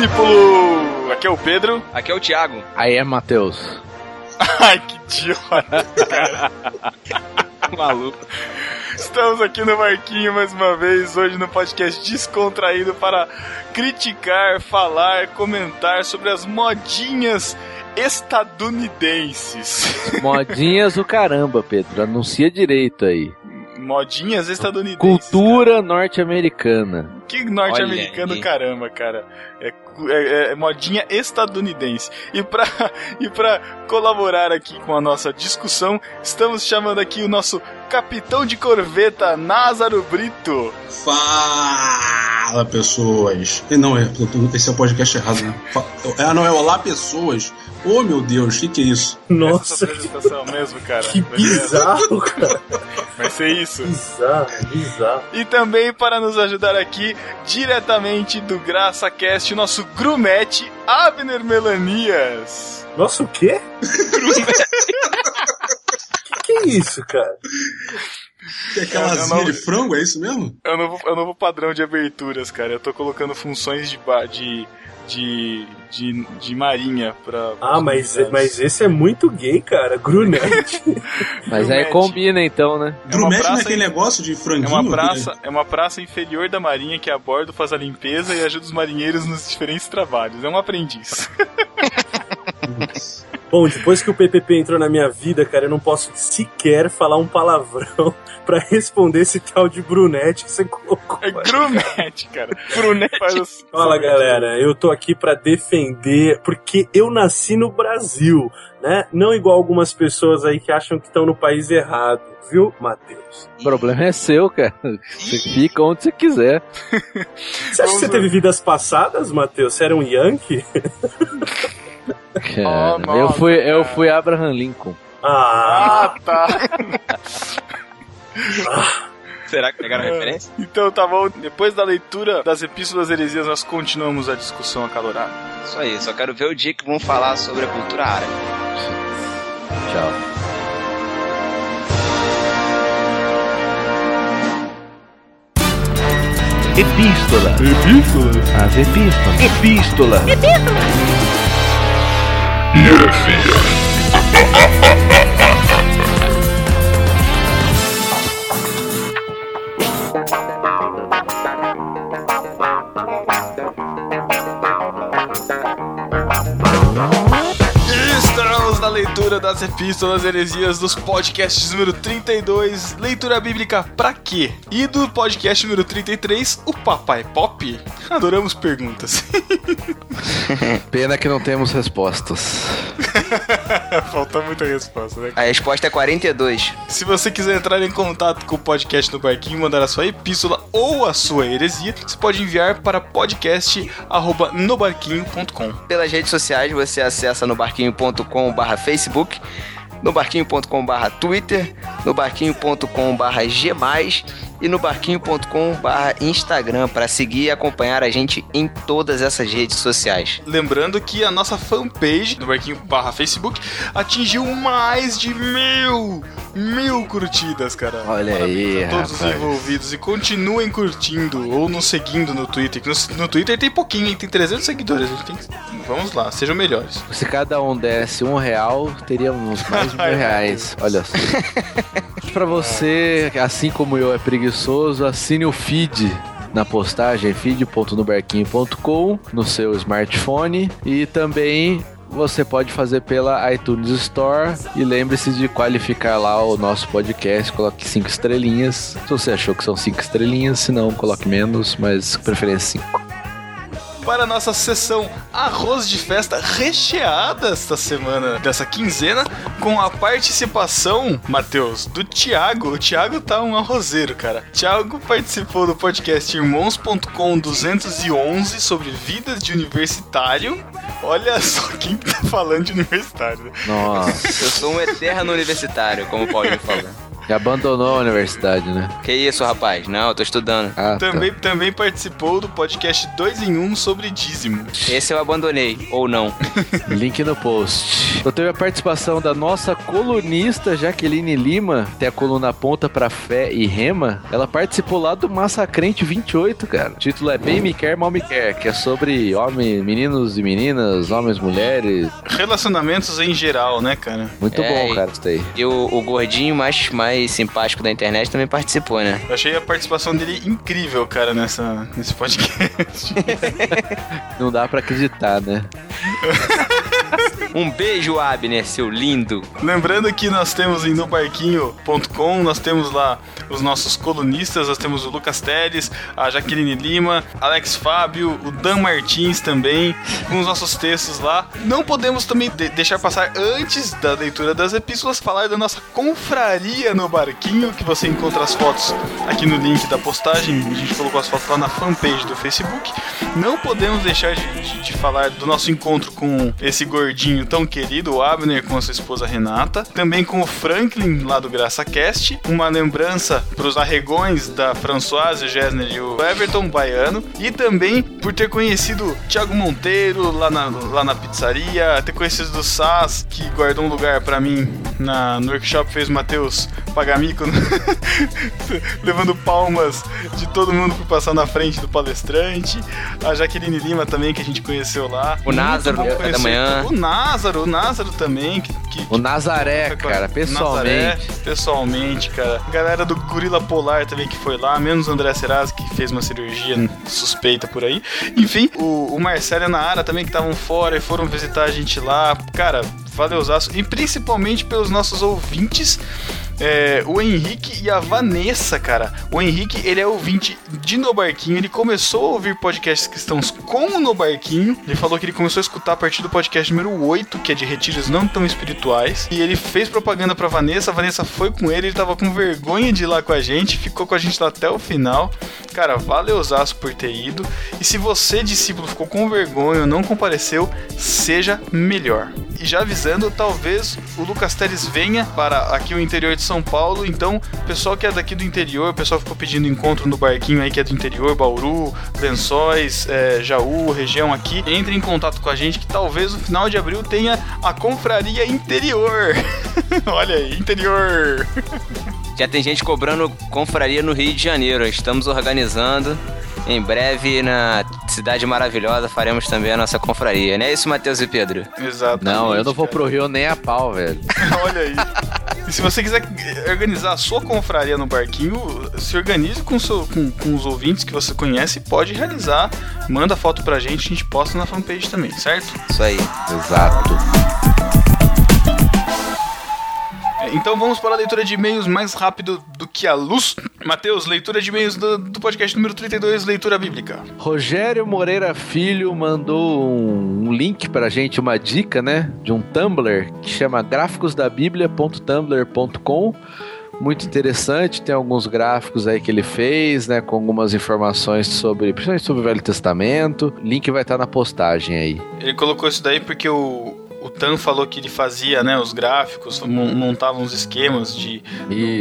Discípulo! Aqui é o Pedro. Aqui é o Thiago. Aí é Matheus. Ai, que idiota, cara. Maluco. Estamos aqui no Marquinho mais uma vez, hoje no podcast descontraído para criticar, falar, comentar sobre as modinhas estadunidenses. Modinhas o caramba, Pedro. Anuncia direito aí. Modinhas estadunidenses. Cultura norte-americana. Que norte-americano, caramba, cara. É, é- é modinha estadunidense. E pra, e pra colaborar aqui com a nossa discussão, estamos chamando aqui o nosso capitão de corveta, Názaro Brito. Fala, pessoas. E Não, é, esse é o podcast errado, né? Ah, não, é Olá, pessoas. Oh, meu Deus, o que, que é isso? Essa Nossa, apresentação mesmo, cara. que Vai ser- bizarro, cara. Vai ser isso. Bizarro, bizarro. E também para nos ajudar aqui, diretamente do GraçaCast, o nosso grumete, Abner Melanias. Nossa, o quê? que que é isso, cara? Que é aquela Eu- eu asinha não- de frango, é isso mesmo? É o novo, é o novo padrão de aberturas, cara. Eu tô colocando funções de, ba- de, de, de, de marinha pra. Ah, mas, mas esse é muito gay, cara. Grunete. Mas aí Grumete. combina então, né? É não é praça aquele negócio de É franguinho? uma praça, é uma praça inferior da marinha que a bordo faz a limpeza e ajuda os marinheiros nos diferentes trabalhos. É um aprendiz. Bom, depois que o PPP entrou na minha vida, cara, eu não posso sequer falar um palavrão pra responder esse tal de brunete que você colocou. É grumete, cara. Faz os- Fala galera, eu tô aqui pra defender, porque eu nasci no Brasil, né? Não igual algumas pessoas aí que acham que estão no país errado, viu, Matheus? O problema é seu, cara. Você fica onde você quiser. Você acha que você teve vidas passadas, Matheus? Você era um Yankee? Cara, nossa, eu fui, eu cara. fui Abraham Lincoln. Ah, Ah, tá. Será que pegaram a referência? Então tá bom. Depois da leitura das epístolas heresias, nós continuamos a discussão acalorada. Isso aí, só quero ver o dia que vão falar sobre a cultura árabe. Tchau. Epístola. Epístola. As epístolas. Epístola. Estamos na das epístolas heresias dos podcasts número 32, leitura bíblica pra quê? E do podcast número 33, o Papai Pop? Adoramos perguntas. Pena que não temos respostas. Falta muita resposta, né? A resposta é 42. Se você quiser entrar em contato com o podcast no Barquinho, mandar a sua epístola ou a sua heresia, você pode enviar para podcast@nobarquinho.com. Pelas redes sociais você acessa no barquinho.com barra E no barquinho.com barra Instagram para seguir e acompanhar a gente em todas essas redes sociais. Lembrando que a nossa fanpage no Barquinho barra Facebook atingiu mais de mil, mil curtidas, cara. Olha aí, a todos os rapaz. envolvidos e continuem curtindo ou nos seguindo no Twitter. que No, no Twitter tem pouquinho, hein? tem 300 seguidores. A gente tem que... Vamos lá, sejam melhores. Se cada um desse um real, teríamos mais de mil reais. Olha só. Pra você, assim como eu, é preguiçoso, assine o feed na postagem feed.nobarquinho.com no seu smartphone e também você pode fazer pela iTunes Store e lembre-se de qualificar lá o nosso podcast, coloque cinco estrelinhas. Se você achou que são cinco estrelinhas, se não, coloque menos, mas preferência cinco. Para a nossa sessão arroz de festa recheada esta semana, dessa quinzena, com a participação, Matheus, do Thiago. O Thiago tá um arrozeiro, cara. Thiago participou do podcast Irmãos.com 211 sobre vidas de universitário. Olha só quem tá falando de universitário. né? Nossa. Eu sou um eterno universitário, como o Paulinho falou. E abandonou a universidade, né? Que isso, rapaz? Não, eu tô estudando. Ah, tá. Também, também participou do podcast 2 em 1 sobre dízimo. Esse eu abandonei, ou não. Link no post. Então teve a participação da nossa colunista Jaqueline Lima, tem a coluna Ponta pra Fé e Rema. Ela participou lá do Massacrente 28, cara. O título é Bem Me Quer, Mal Me Quer, que é sobre homens, meninos e meninas, homens, mulheres. Relacionamentos em geral, né, cara? Muito É, bom, cara, isso daí. E o, o gordinho mais, mais simpático da internet também participou, né? Eu achei a participação dele incrível, cara, nessa, nesse podcast. Não dá pra acreditar, né? Um beijo, Abner, seu lindo. Lembrando que nós temos em nobarquinho.com, nós temos lá os nossos colunistas, nós temos o Lucas Teles, a Jaqueline Lima, Alex Fábio, o Dan Martins também, com os nossos textos lá. Não podemos também de- deixar passar antes da leitura das epístolas falar da nossa confraria no barquinho, que você encontra as fotos aqui no link da postagem. A gente colocou as fotos lá na fanpage do Facebook. Não podemos deixar de, de- de falar do nosso encontro com esse gordinho tão querido, o Abner, com a sua esposa Renata. Também com o Franklin, lá do GraçaCast. Uma lembrança para os arregões da Françoise, o Gessner e o Everton Baiano. E também por ter conhecido o Thiago Monteiro lá na, lá na pizzaria. Ter conhecido o Sass, que guardou um lugar para mim na, no workshop, fez o Matheus pagar mico, levando palmas de todo mundo por passar na frente do palestrante. A Jaqueline Lima também, que a gente conheceu lá. O Názaro, bom da manhã. O Názaro, o Názaro também, que, que- O Nazaré, que- cara, Nazaré, pessoalmente. pessoalmente, cara. Galera do Gorila Polar também que foi lá, menos o André Serasa, que fez uma cirurgia suspeita por aí. Enfim, o, o Marcelo e a Naara também que estavam fora e foram visitar a gente lá. Cara, valeuzaço. E principalmente pelos nossos ouvintes. É, o Henrique e a Vanessa, cara. O Henrique, ele é ouvinte de No Barquinho. Ele começou a ouvir podcasts cristãos com o No Barquinho. Ele falou que ele começou a escutar a partir do podcast número 8, que é de retiros não tão espirituais. E ele fez propaganda pra Vanessa. A Vanessa foi com ele. Ele tava com vergonha de ir lá com a gente. Ficou com a gente lá até o final. Cara, valeuzaço por ter ido. E se você, discípulo, ficou com vergonha ou não compareceu, seja melhor. E já avisando, talvez o Lucas Teles venha para aqui o interior de São Paulo. Então, pessoal que é daqui do interior, o pessoal ficou pedindo encontro no barquinho aí que é do interior, Bauru, Lençóis, é, Jaú, região aqui. Entre em contato com a gente que talvez no final de abril tenha a confraria interior. Olha aí, interior. Já tem gente cobrando confraria no Rio de Janeiro. Estamos organizando. Em breve, na Cidade Maravilhosa, faremos também a nossa confraria. Não é isso, Matheus e Pedro? Exatamente. Não, eu não vou cara. pro Rio nem a pau, velho. Olha aí. E se você quiser organizar a sua confraria no barquinho, se organize com, seu- com- com os ouvintes que você conhece e pode realizar. Manda foto pra gente, a gente posta na fanpage também, certo? Isso aí. Exato. É, Então vamos para a leitura de e-mails mais rápido do que a luz. Matheus, leitura de e-mails do, do podcast número 32, leitura bíblica. Rogério Moreira Filho mandou um, um link pra gente, uma dica, né? De um Tumblr que chama gráficosdabiblia.tumblr.com. Muito interessante, tem alguns gráficos aí que ele fez, né? Com algumas informações sobre, principalmente sobre o Velho Testamento. Link vai estar na postagem aí. Ele colocou isso daí porque o, o Tan falou que ele fazia né, os gráficos, mon- montava uns esquemas de.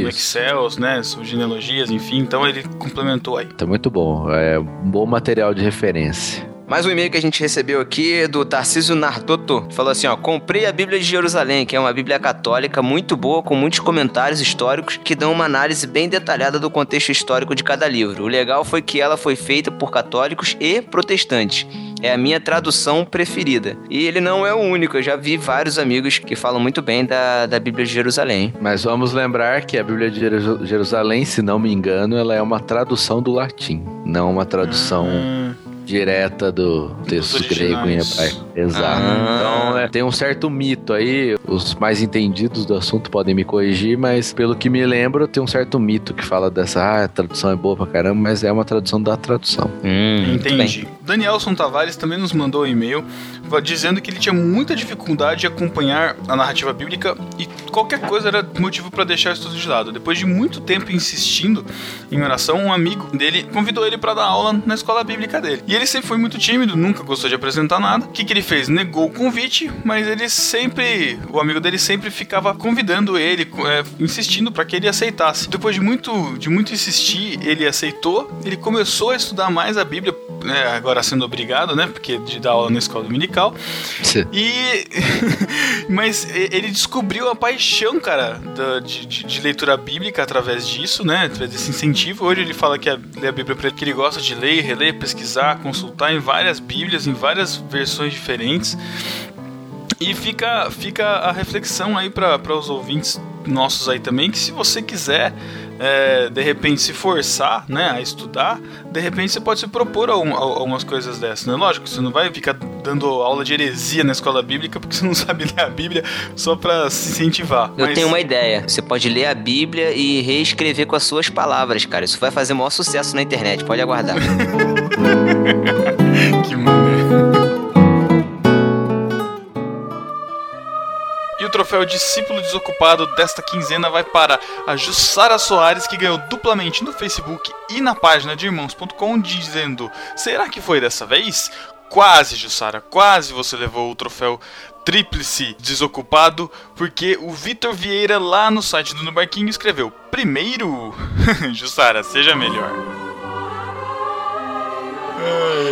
Excel, né, genealogias, enfim. Então ele complementou aí. Tá muito bom. É um bom material de referência. Mais um e-mail que a gente recebeu aqui é do Tarcísio Nardoto. Falou assim, ó, comprei a Bíblia de Jerusalém, que é uma Bíblia católica muito boa, com muitos comentários históricos que dão uma análise bem detalhada do contexto histórico de cada livro. O legal foi que ela foi feita por católicos e protestantes. É a minha tradução preferida. E ele não é o único, eu já vi vários amigos que falam muito bem da, da Bíblia de Jerusalém. Mas vamos lembrar que a Bíblia de Jeru- Jerusalém, se não me engano, ela é uma tradução do latim, não uma tradução Hum, direta do texto grego em hebraico. Exato. Ah. Então é, tem um certo mito aí, os mais entendidos do assunto podem me corrigir, mas pelo que me lembro, tem um certo mito que fala dessa, ah, a tradução é boa pra caramba, mas é uma tradução da tradução. Hum, entendi. Danielson Tavares também nos mandou um e-mail dizendo que ele tinha muita dificuldade de acompanhar a narrativa bíblica e qualquer coisa era motivo para deixar isso de lado. Depois de muito tempo insistindo em oração, um amigo dele convidou ele para dar aula na escola bíblica dele. E ele sempre foi muito tímido, nunca gostou de apresentar nada. O que, que ele fez? Negou o convite, mas ele sempre, o amigo dele sempre ficava convidando ele, é, insistindo para que ele aceitasse. Depois de muito, de muito insistir, ele aceitou. Ele começou a estudar mais a Bíblia, né, agora sendo obrigado, né, porque de dar aula na escola dominical. Sim. E mas ele descobriu a paixão, cara, da, de, de, leitura bíblica através disso, né, através desse incentivo. Hoje ele fala que a, lê a Bíblia que ele gosta de ler, reler, pesquisar, consultar em várias Bíblias, em várias versões diferentes. E fica, fica a reflexão aí para os ouvintes nossos aí também, que se você quiser é, de repente se forçar né, a estudar, de repente você pode se propor algumas coisas dessas. Né? Lógico, você não vai ficar dando aula de heresia na escola bíblica porque você não sabe ler a Bíblia só para se incentivar. Eu mas... tenho uma ideia. Você pode ler a Bíblia e reescrever com as suas palavras, cara. Isso vai fazer o maior sucesso na internet. Pode aguardar. que maneiro. Troféu Discípulo Desocupado desta quinzena vai para a Jussara Soares, que ganhou duplamente no Facebook e na página de irmãos.com, dizendo: Será que foi dessa vez? Quase, Jussara, quase você levou o troféu tríplice desocupado, porque o Vitor Vieira lá no site do No Barquinho escreveu: Primeiro, Jussara, seja melhor.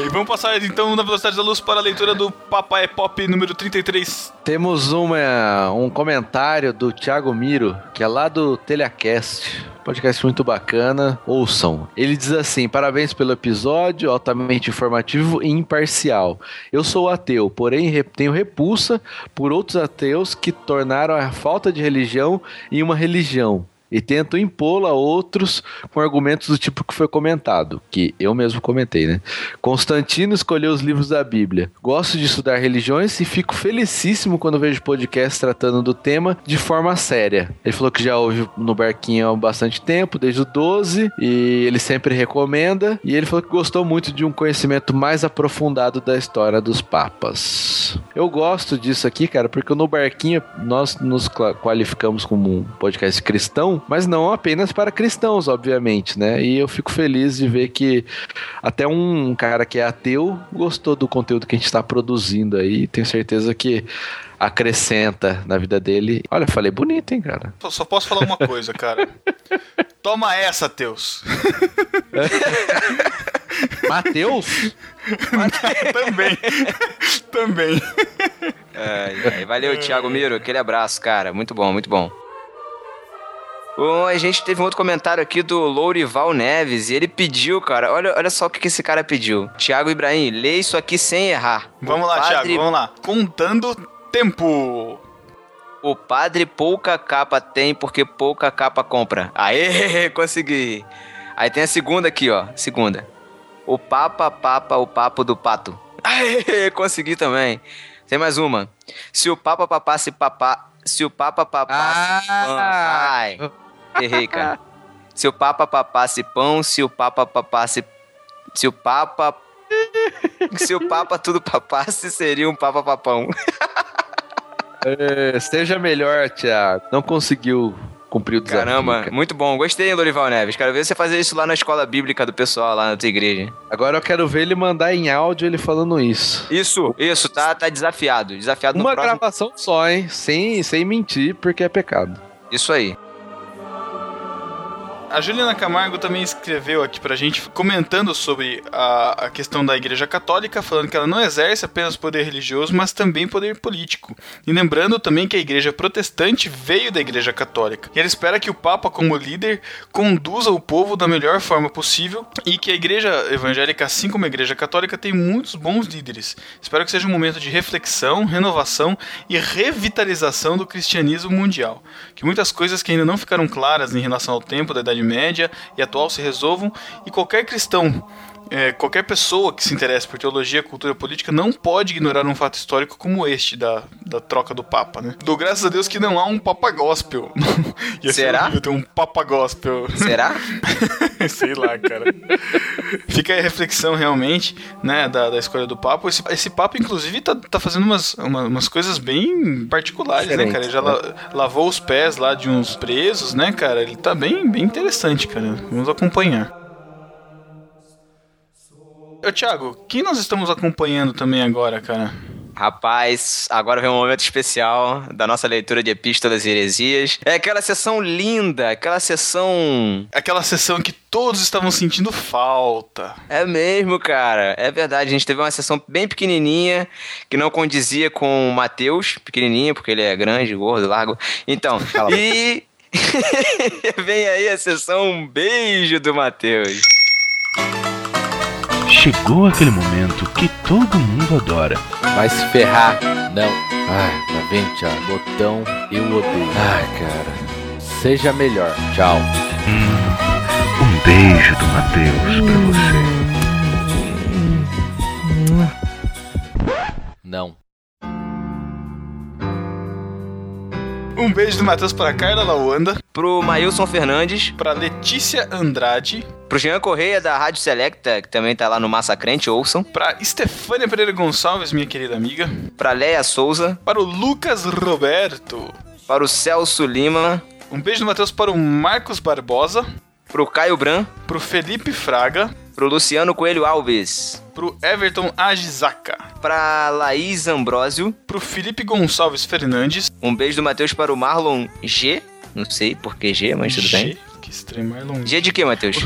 E vamos passar então na velocidade da luz para a leitura do Papai Pop número 33. Temos uma, um comentário do Thiago Miro, que é lá do Telecast. Podcast muito bacana, ouçam. Ele diz assim: parabéns pelo episódio, altamente informativo e imparcial. Eu sou ateu, porém tenho repulsa por outros ateus que tornaram a falta de religião em uma religião e tentam impô-la a outros com argumentos do tipo que foi comentado, que eu mesmo comentei, né? Constantino escolheu os livros da Bíblia. Gosto de estudar religiões e fico felicíssimo quando vejo podcasts tratando do tema de forma séria. Ele falou que já ouve no Barquinho há bastante tempo, desde o 12, e ele sempre recomenda. E ele falou que gostou muito de um conhecimento mais aprofundado da história dos papas. Eu gosto disso aqui, cara, porque no Barquinho nós nos qualificamos como um podcast cristão, mas não apenas para cristãos, obviamente, né? E eu fico feliz de ver que até um cara que é ateu gostou do conteúdo que a gente está produzindo aí. Tenho certeza que acrescenta na vida dele. Olha, falei bonito, hein, cara? Só posso falar uma coisa, cara. Toma essa, Teus. Mateus? Também. Também. É, valeu, Thiago Miro. Aquele abraço, cara. Muito bom, muito bom. Bom, a gente teve um outro comentário aqui do Lourival Neves e ele pediu, cara, olha, olha só o que, que esse cara pediu. Tiago Ibrahim, lê isso aqui sem errar. Vamos o lá, padre... Tiago, vamos lá. Contando tempo. O padre pouca capa tem porque pouca capa compra. Aê, consegui. Aí tem a segunda aqui, ó. Segunda. O papa papa o papo do pato. Aê, consegui também. Tem mais uma. Se o papa papasse papá... Se o papa papasse... Ah. Errei, cara. Se o Papa papasse pão, se o Papa papasse. Se o Papa. se o Papa tudo papasse, seria um Papa papão. é, seja melhor, Thiago. Não conseguiu cumprir o desafio. Caramba, cara. muito bom. Gostei, Lorival Neves. Quero ver você fazer isso lá na escola bíblica do pessoal, lá na tua igreja. Agora eu quero ver ele mandar em áudio ele falando isso. Isso, isso, tá, tá desafiado. Desafiado Uma no próximo... gravação só, hein? Sem, sem mentir, porque é pecado. Isso aí. A Juliana Camargo também escreveu aqui pra gente comentando sobre a, a, questão da Igreja Católica, falando que ela não exerce apenas poder religioso, mas também poder político. E lembrando também que a Igreja Protestante veio da Igreja Católica. E ela espera que o Papa, como líder, conduza o povo da melhor forma possível e que a Igreja Evangélica, assim como a Igreja Católica, tem muitos bons líderes. Espero que seja um momento de reflexão, renovação e revitalização do cristianismo mundial. Que muitas coisas que ainda não ficaram claras em relação ao tempo da Idade Idade Média e atual se resolvam e qualquer cristão é, qualquer pessoa que se interesse por teologia, cultura política não pode ignorar um fato histórico como este da, da troca do Papa, né? Dou graças a Deus que não há um Papa Gospel. Ia Será? horrível ter um Papa Gospel. Será? Sei lá, cara. Fica aí a reflexão realmente, né, da, da escolha do Papa. Esse, esse Papa, inclusive, tá, tá fazendo umas, uma- umas coisas bem particulares, né, cara? Ele já la- lavou os pés lá de uns presos, né, cara? Ele tá bem, bem interessante, cara. Vamos acompanhar. Ô, Thiago, quem nós estamos acompanhando também agora, cara? Rapaz, agora vem um momento especial da nossa leitura de Epístolas e Heresias. É aquela sessão linda, aquela sessão. Aquela sessão que todos estavam sentindo falta. É mesmo, cara. É verdade. A gente teve uma sessão bem pequenininha que não condizia com o Mateus, pequenininha, porque ele é grande, gordo, largo. Então, e. vem aí a sessão um beijo do Mateus. Chegou aquele momento que todo mundo adora. Vai se ferrar. Não. Ai, tá vendo, Thiago? Botão, eu odeio. Ai, cara. Seja melhor. Tchau. Um beijo do Matheus pra você. Não. Um beijo do Matheus para Carla Lawanda, Pro Mailson Fernandes, para Letícia Andrade, pro Jean Correia da Rádio Selecta, que também tá lá no Massacrente, ouçam. para Estefânia Pereira Gonçalves, minha querida amiga, Pra Leia Souza, para o Lucas Roberto. para o Celso Lima, Um beijo do Matheus para o Marcos Barbosa, pro Caio Bran, pro Felipe Fraga, pro Luciano Coelho Alves, pro Everton Agizaka, pra Laís Ambrósio. pro Felipe Gonçalves Fernandes. Um beijo do Matheus para o Marlon G. Não sei por que G, mas tudo bem. G, Que estranho, Marlon. G de quê, Matheus?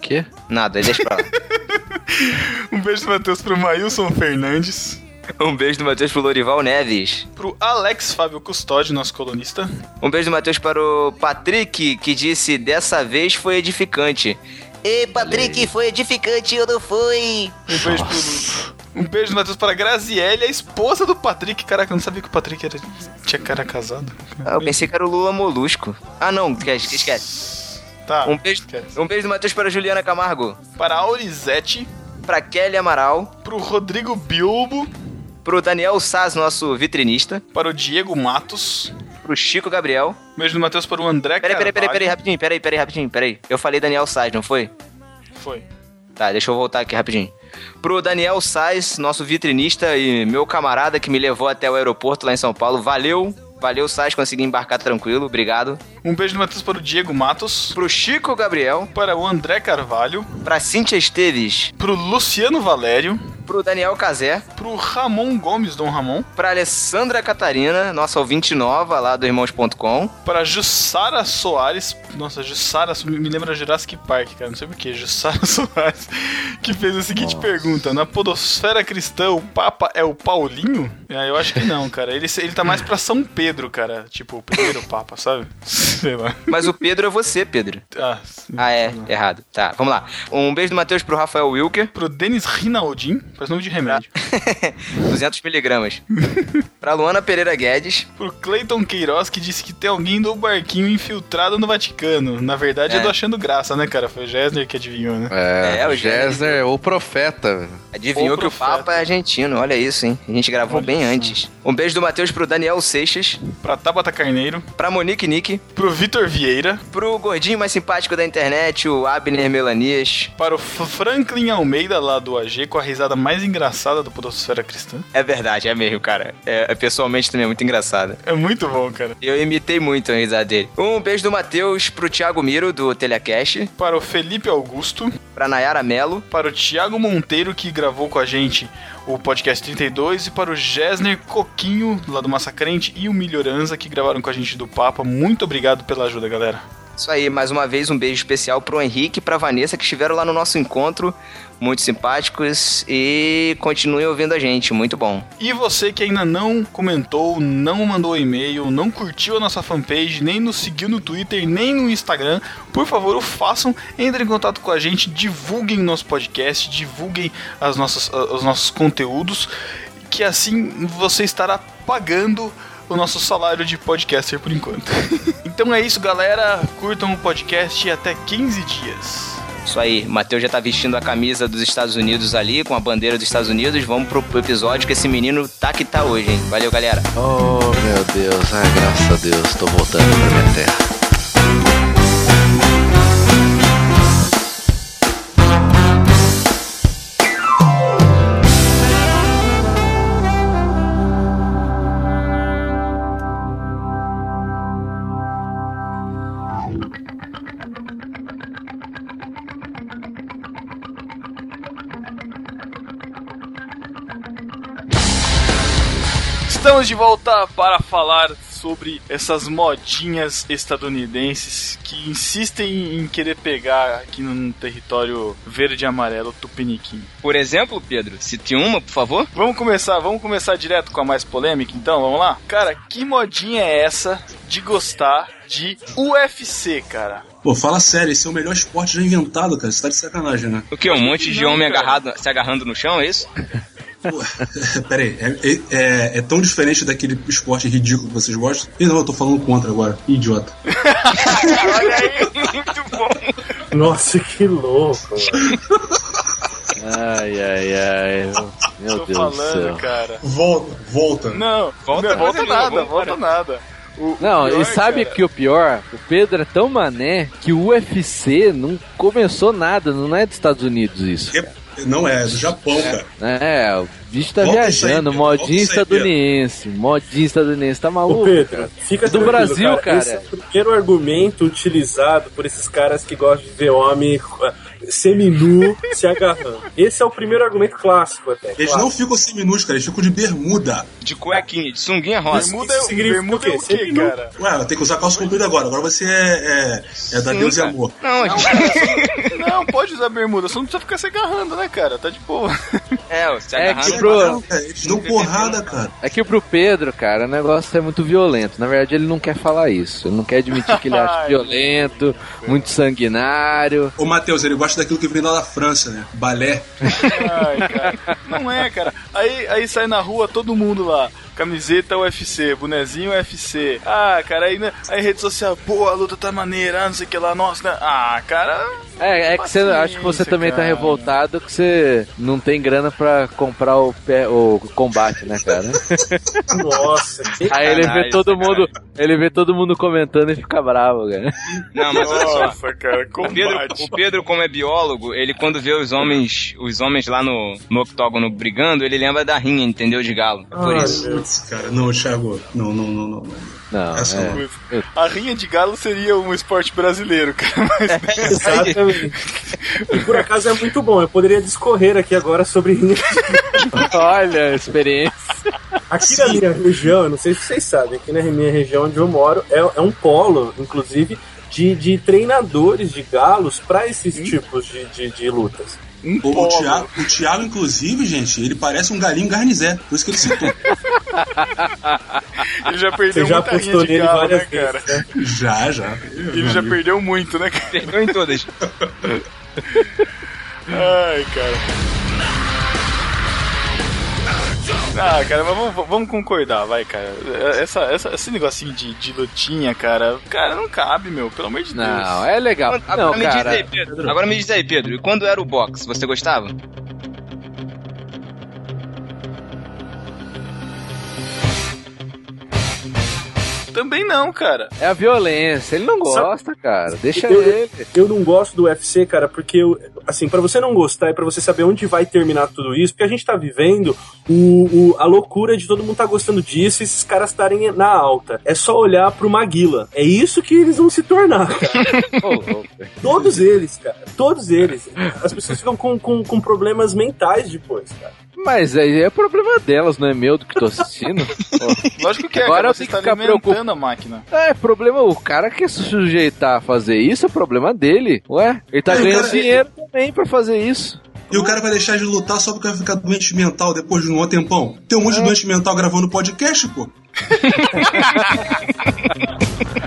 Quê? Nada, deixa pra lá. Um beijo do Matheus pro Mailson Fernandes, Um beijo do Matheus pro Lorival Neves. pro Alex Fábio Custódio, nosso colunista. Um beijo do Matheus para o Patrick, que disse: dessa vez foi edificante. Ei, Patrick, foi edificante ou não foi? Um beijo pro. Um beijo do Matheus para a Graziele, a esposa do Patrick. Caraca, eu não sabia que o Patrick era... tinha cara casado. Ah, eu pensei que era o Lula Molusco. Ah, não, esquece. esquece. Tá. Um beijo, esquece. um beijo do Matheus para a Juliana Camargo. Para a Aurizete, Pra Kelly Amaral. pro Rodrigo Bilbo, Pro Daniel Saz, nosso vitrinista. para o Diego Matos. Pro Chico Gabriel. Beijo do Matheus para o André Peraí, peraí, peraí, Carvalho. peraí, rapidinho, peraí, peraí, rapidinho, peraí. Eu falei Daniel Saz, não foi? Foi. Tá, deixa eu voltar aqui rapidinho. Pro Daniel Sais, nosso vitrinista e meu camarada que me levou até o aeroporto lá em São Paulo. Valeu, valeu Sais, consegui embarcar tranquilo, obrigado. Um beijo do Matheus para o Diego Matos. Pro Chico Gabriel, Para o André Carvalho. pra Cíntia Esteves, Pro Luciano Valério. pro Daniel Cazé, Pro Ramon Gomes, Dom Ramon. pra Alessandra Catarina, nossa ouvinte nova lá do Irmãos.com. Para Jussara Soares. Nossa, Jussara me lembra Jurassic Park, cara. Não sei porquê. Jussara Soares. Que fez a seguinte pergunta: Na Podosfera Cristã, o Papa é o Paulinho? É, eu acho que não, cara. Ele, ele tá mais pra São Pedro, cara. Tipo, o primeiro Papa, sabe? Sei lá. Mas o Pedro é você, Pedro. Ah, Ah, é, errado. Tá, vamos lá. Um beijo do Matheus pro Rafael Wilker. Pro Denis Rinaldin, faz nome de remédio. 200 miligramas. pra Luana Pereira Guedes. Pro Clayton Queiroz, que disse que tem alguém do barquinho infiltrado no Vaticano. Na verdade, é, É. do achando graça, né, cara? Foi o Gessner que adivinhou, né? É, É, o o Gessner, o profeta. Adivinhou O que o profeta. Papa é argentino, olha isso, hein? A gente gravou Olha bem só. antes. Um beijo do Matheus pro Daniel Seixas, Pra Tabata Carneiro. pra Monique Nick, Pro Vitor Vieira. pro gordinho mais simpático da internet, o Abner Melanias. Para o Franklin Almeida, lá do AG, com a risada mais engraçada do Podosfera Cristã. É verdade, é mesmo, cara. É, é pessoalmente também é muito engraçado. É muito bom, cara. Eu imitei muito a risada dele. Um beijo do Matheus pro Thiago Miro, do Telecast, Para o Felipe Augusto. pra Nayara Melo, Para o Thiago Monteiro, que gravou com a gente o podcast 32. E para o Gessner Coquinho, lá do Massacrente. E o Melhoranza, que gravaram com a gente do Papa. Muito obrigado pela ajuda, galera. Isso aí, mais uma vez um beijo especial pro Henrique e pra Vanessa que estiveram lá no nosso encontro, muito simpáticos e continuem ouvindo a gente, muito bom. E você que ainda não comentou, não mandou e-mail, não curtiu a nossa fanpage, nem nos seguiu no Twitter, nem no Instagram, por favor, o façam. Entrem em contato com a gente, divulguem nosso podcast, divulguem as nossas, ah, os nossos conteúdos, que assim você estará pagando o nosso salário de podcaster por enquanto. então é isso, galera. Curtam o podcast e até 15 dias. Isso aí, Matheus já tá vestindo a camisa dos Estados Unidos ali, com a bandeira dos Estados Unidos. Vamos pro episódio que esse menino tá que tá hoje, hein? Valeu, galera. Oh, meu Deus. Ai, graças a Deus, tô voltando pra minha terra. Estamos de volta para falar sobre essas modinhas estadunidenses que insistem em querer pegar aqui no território verde e amarelo tupiniquim. Por exemplo, Pedro, cite uma, por favor. Vamos começar, vamos começar direto com a mais polêmica, então, vamos lá? Cara, que modinha é essa de gostar de UFC, cara? Pô, fala sério, esse é o melhor esporte já inventado, cara. Você tá de sacanagem, né? O que? Um monte de Não, homem agarrado, se agarrando no chão, é isso? Pô, Pera aí, é, é- é tão diferente daquele esporte ridículo que vocês gostam? Ih, não, eu tô falando contra agora. Idiota. Olha aí, muito bom. Nossa, que louco. mano. Ai, ai, ai. Meu Tô Deus do falando, céu. cara. Volta, volta. Não, Volta não volta nada, nenhuma, volta nada. O Não, pior, e sabe cara, que o pior? O Pedro é tão mané que o UFC não começou nada, não é dos Estados Unidos isso. Não é, é do Japão, cara. É, o bicho tá Volta aí, viajando, modinha aí, Pedro. estadunidense, modinha estadunidense, tá maluco? Ô Pedro, cara? fica Do Brasil, cara. Esse é o primeiro argumento utilizado por esses caras que gostam de ver homem seminu se agarrando. Esse é o primeiro argumento clássico até. Eles claro. não ficam seminudos, cara, eles ficam de bermuda. De cuequinha, de sunguinha rosa. Bermuda, Isso significa bermuda é o o quê? cara? Ué, tem que usar calça comprida agora. Agora você é, é, é da Sim, Deus e cara. amor. Não, a gente... Não, pode usar bermuda, só não precisa ficar se agarrando, né, cara? Tá de boa. É, se É agarrando. que pro- Não, cara, eles dão porrada, cara. É que pro Pedro, cara, o negócio é muito violento. Na verdade, ele não quer falar isso. Ele não quer admitir que ele acha violento, muito sanguinário. Ô, Matheus, ele gosta daquilo que vem lá da França, né? Balé. Ai, cara. Não é, cara. Aí, aí sai na rua todo mundo lá. Camiseta UFC, bonezinho UFC. Ah, cara, aí, né, aí rede social, pô, a luta tá maneira, ah, não sei o que lá, nossa, né? Ah, cara. É, é que você acho que você também tá cara. revoltado que você não tem grana pra comprar o, pé, o combate, né, cara? Nossa, que Aí ele vê todo sacanagem. mundo, ele vê todo mundo comentando e fica bravo, cara. Não, mas olha só. Nossa, cara, O Pedro, o Pedro, como é biólogo, ele quando vê os homens, os homens lá no, no octógono brigando, ele lembra da rinha, entendeu? De galo. Por Ai, isso. meu Putz, cara, não, Thiago. Não, não, não, não. não. Não, Essa é. A rinha de galo seria um esporte brasileiro, cara. Mas Exatamente. E por acaso é muito bom. Eu poderia discorrer aqui agora sobre rinha. Olha, experiência. Aqui na minha região, eu não sei se vocês sabem, aqui na minha região onde eu moro, é, é um polo, inclusive, de, de treinadores de galos para esses tipos de, de, de lutas. Um O. Thiago, o Thiago, inclusive, gente, ele parece um galinho garnizé. Por isso que ele citou. Ele já perdeu Você já muita rinha apostou de galo, né, cara? vezes, né? já, já. Ele já perdeu muito, né, cara? Perdeu em todas. Ai, cara. Ah, cara, mas vamos, vamos concordar, vai, cara. Essa, essa, esse negocinho de, de lutinha, cara, cara, não cabe, meu, pelo amor de Deus. Não, é legal. Agora Não, me diz cara. aí, Pedro. Agora me diz aí, Pedro. E quando era o boxe, você gostava? Também não, cara. É a violência. Ele não gosta, cara. Deixa Eu- ele. Eu não gosto do UFC, cara, porque, eu, assim, para você não gostar e pra você saber onde vai terminar tudo isso, porque a gente tá vivendo o, o- a loucura de todo mundo tá gostando disso e esses caras estarem na alta. É só olhar pro Maguila. É isso que eles vão se tornar, cara. Todos eles, cara. Todos eles. As pessoas ficam com, com, com problemas mentais depois, cara. Mas aí é problema delas, não é meu do que tô assistindo. Pô. Lógico que é, Agora cara, eu você tenho que está ficar alimentando preocupado. a máquina. É, problema, o cara quer se sujeitar a fazer isso, é problema dele. Ué, ele tá É, ganhando cara- dinheiro também pra fazer isso. E o cara vai deixar de lutar só porque vai ficar doente mental depois de um tempão. Tem um monte de doente mental gravando podcast, pô.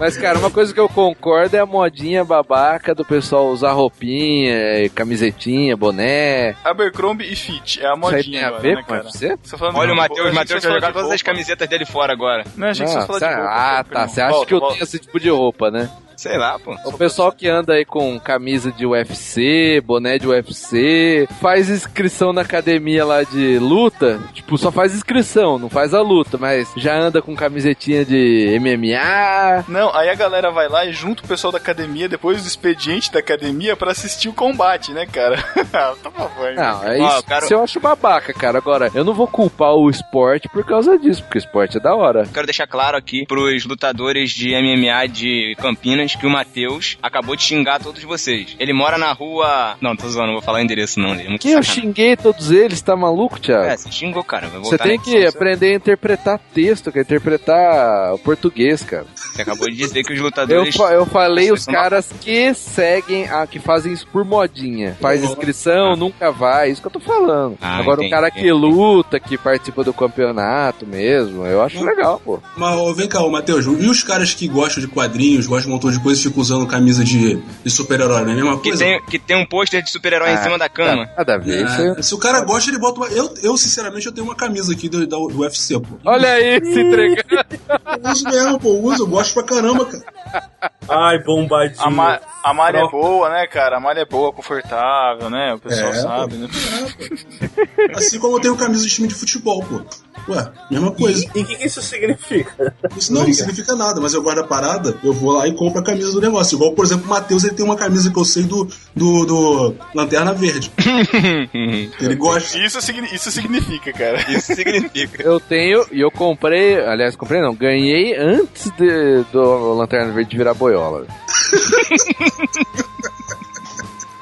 Mas, cara, uma coisa que eu concordo é a modinha babaca do pessoal usar roupinha, eh, camisetinha, boné. Abercrombie e Fit, é a Isso aí modinha tem a agora, ver né, com? UFC? Tá falando Olha o de- Matheus, o que Matheus vai jogar todas as roupa. camisetas dele fora agora. Não, achei que você ia Não, falar de cê- roupa. ah, tá. Você acha Volta, que eu volta. tenho esse tipo de roupa, né? Sei lá, pô. O pessoal que anda aí com camisa de UFC, boné de UFC, faz inscrição na academia lá de luta, tipo, só faz inscrição, não faz a luta, mas já anda com camisetinha de MMA. Não, aí a galera vai lá e junta o pessoal da academia depois do expediente da academia pra assistir o combate, né, cara? Ah, bom, vai. Não, é Ó, isso. cara- Isso eu acho babaca, cara. Agora, eu não vou culpar o esporte por causa disso, porque o esporte é da hora. Quero deixar claro aqui pros lutadores de MMA de Campinas que o Matheus acabou de xingar todos vocês. Ele mora na rua. Não, tô zoando, não vou falar o endereço, não. Ele é Que eu xinguei todos eles, tá maluco, Thiago? É, você xingou, cara. Vai Você tem na que edição, aprender a interpretar texto, que é interpretar o português, cara. Você acabou de dizer que os Eu, lutadores. fa- eu falei os caras que seguem, a, que fazem isso por modinha. Faz inscrição, nunca vai, isso que eu tô falando. Ah, Agora entendi. o cara que luta, que participa do campeonato mesmo, eu acho legal, pô. Mas vem cá, ô, Matheus, e os caras que gostam de quadrinhos, gostam de montão de e ficam usando camisa de, de super-herói, não é a mesma Que coisa? tem, que tem um pôster de super-herói em Ah, cima da cama. Nada a ver. É, se o cara gosta, ele bota uma. Eu, eu, sinceramente, eu tenho uma camisa aqui do, do, do UFC, pô. Olha aí, se entregando. Eu uso mesmo, pô, eu uso, eu gosto pra caramba, cara. Ai, bombadinho. A, ma a malha é boa, né, cara? A malha é boa, confortável, né? O pessoal É, sabe, né? Assim como eu tenho camisa de time de futebol, pô. Ué, mesma coisa. E o que, que isso significa? Isso não, não significa nada, mas eu guardo a parada, eu vou lá e compro a camisa do negócio. Igual, por exemplo, o Matheus, ele tem uma camisa que eu sei do, do, do Lanterna Verde. ele gosta. Isso, signi- isso significa, cara. Isso significa. Eu tenho, e eu comprei, aliás, comprei não, ganhei antes de, do Lanterna Verde virar boiola.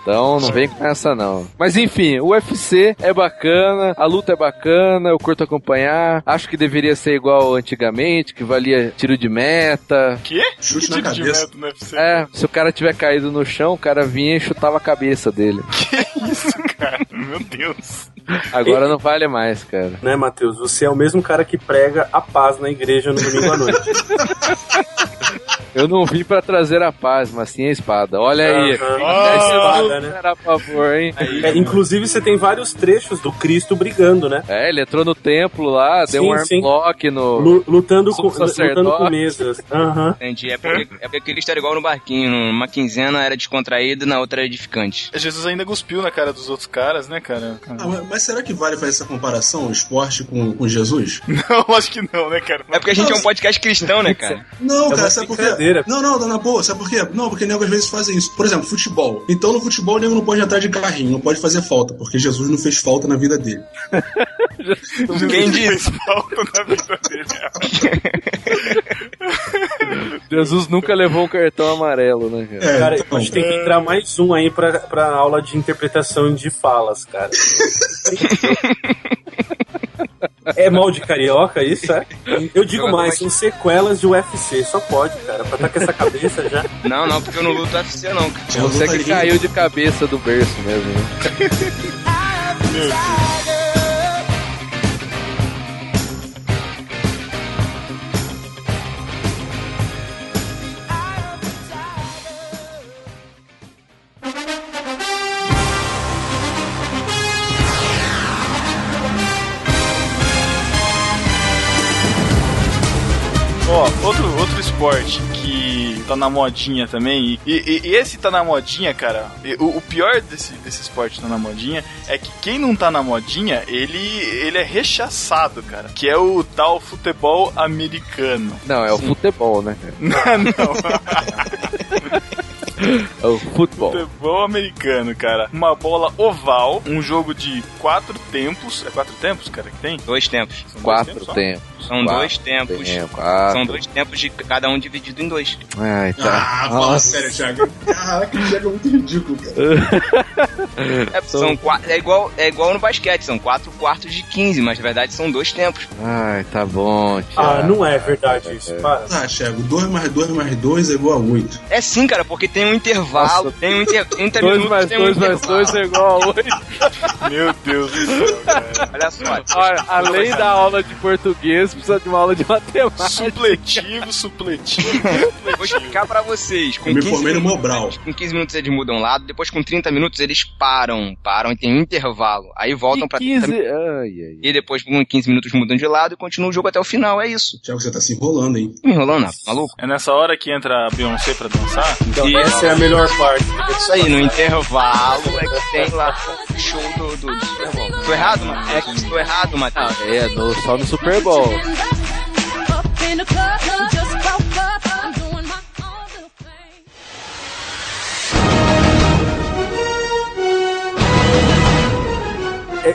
Então não vem com essa não. Mas enfim, o UFC é bacana, a luta é bacana, eu curto acompanhar. Acho que deveria ser igual antigamente, que valia tiro de meta. Quê? Chute Que na de cabeça. meta no UFC? É, se o cara tiver caído no chão, o cara vinha e chutava a cabeça dele. Isso, cara. Meu Deus. Agora não vale mais, cara. Né, Matheus? Você é o mesmo cara que prega a paz na igreja no domingo à noite. Eu não vim pra trazer a paz, mas sim a espada. Olha aí. Até A Jesus né? era a favor, hein? É, inclusive, você tem vários trechos do Cristo brigando, né? É, ele entrou no templo lá, deu Sim, um armlock no. Lu- lutando, com, lutando com mesas. Aham. Entendi. É porque, é porque Cristo era igual no barquinho. Numa quinzena era descontraído, na outra era edificante. Jesus ainda cuspiu na cara dos outros caras, né, cara? Ah, mas, será que vale fazer essa comparação, o esporte com, com Jesus? Não, acho que não, né, cara? É porque a gente é um podcast cristão, né, cara? Não, É cara, uma sabe por quê? Não, não, na boa, sabe por quê? Não, porque nego às vezes fazem isso. Por exemplo, futebol. Então no futebol o nego não pode entrar de carrinho, não pode fazer falta, porque Jesus não fez falta na vida dele. Quem disse? Fez falta na vida dele. Jesus nunca levou um cartão amarelo, né, cara? É, Cara, então, a gente tem que entrar mais um aí pra, pra aula de interpretação de falas, cara. É mal de carioca isso, é? Eu digo mais, são sequelas de UFC, só pode, cara, pra estar com essa cabeça já. Não, não, porque eu não luto UFC, não. Você que lutadinha. caiu de cabeça do berço mesmo, né? Ó, esporte que tá na modinha também, e, e- e esse tá na modinha, cara, o, o pior desse, desse esporte que tá na modinha é que quem não tá na modinha, ele, ele é rechaçado, cara, que é o tal futebol americano. Não, é o futebol, né, cara? não, É o futebol. futebol americano, cara. Uma bola oval, um jogo de quatro tempos, é quatro tempos, cara, que tem? Dois tempos. São dois Quatro tempos só? tempos. São Quatro dois tempos. São dois tempos de cada um dividido em dois. Ai, tá. Ah, fala Nossa. sério, Thiago. Caraca, o Thiago é muito ridículo, cara. É, são é, igual, é igual no basquete, são quatro quartos de 15, mas na verdade são dois tempos. Ai, tá bom, Ah, Thiago. não é verdade isso, para. Ah, Thiago, 2 mais 2 mais 2 é igual a 8. É sim, cara, porque tem um intervalo, Nossa. tem um inter... 30 Dois minutos, mais tem um dois mais intervalo. dois é igual a oito. Meu Deus do céu, cara. Olha só. Olha, além da aula de português, precisa de uma aula de matemática. Supletivo, supletivo, Vou supletivo. explicar pra vocês. Com Eu me 15 formei no Mobral. Com 15 minutos eles mudam lado, depois com 30 minutos eles eles param, param e tem um intervalo. Aí voltam E pra 15... 30 Ai, ai. e depois por uns 15 minutos mudam de lado e continua o jogo até o final, é isso. Tiago, você tá se enrolando, hein? Me enrolando, rapaz, maluco? É nessa hora que entra a Beyoncé pra dançar? Então, E- essa é a melhor parte. É isso aí, no intervalo é que tem lá o show do, do, do Super Bowl. Tô errado, Matheus? Tô errado, Matheus? É, no, só no Super Bowl.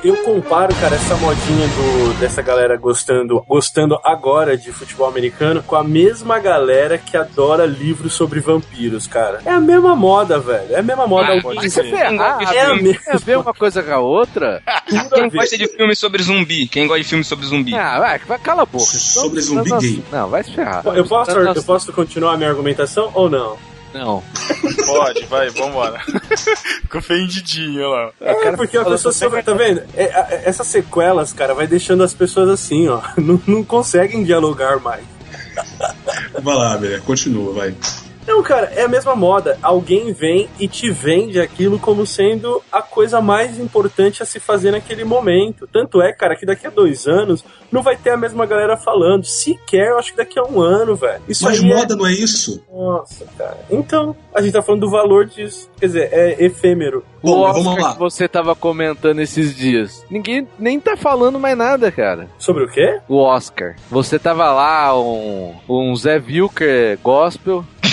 Eu comparo, cara, essa modinha do, dessa galera gostando, gostando agora de futebol americano com a mesma galera que adora livros sobre vampiros, cara. É a mesma moda, velho. É a mesma moda. Ah, Alguém- ser. ferrar, É a mesma é ver uma coisa com a outra? Quem gosta de filme sobre zumbi? Quem gosta de filme sobre zumbi? Ah, vai, vai, cala a boca. Sobre zumbi Não, gay. Não, vai se ferrar. Eu posso, Nossa, eu posso continuar a minha argumentação ou não? Não. Pode, vai, vambora. Ficou ofendidinho, olha lá. É, porque a pessoa sobre, tá vendo? É, a- é- essas sequelas, cara, vai deixando as pessoas assim, ó. Não, não conseguem dialogar mais. Vai lá, velho. Continua, vai. Não, cara, é a mesma moda. Alguém vem e te vende aquilo como sendo a coisa mais importante a se fazer naquele momento. Tanto é, cara, que daqui a dois anos não vai ter a mesma galera falando. Sequer, eu acho que daqui a um ano, velho. Isso Mas aí é- moda não é isso? Nossa, cara. Então, a gente tá falando do valor disso. Quer dizer, é efêmero. O Bom, Oscar vamos lá. que você tava comentando esses dias. Ninguém nem tá falando mais nada, cara. Sobre o quê? O Oscar. Você tava lá, um, um Zé Wilker gospel.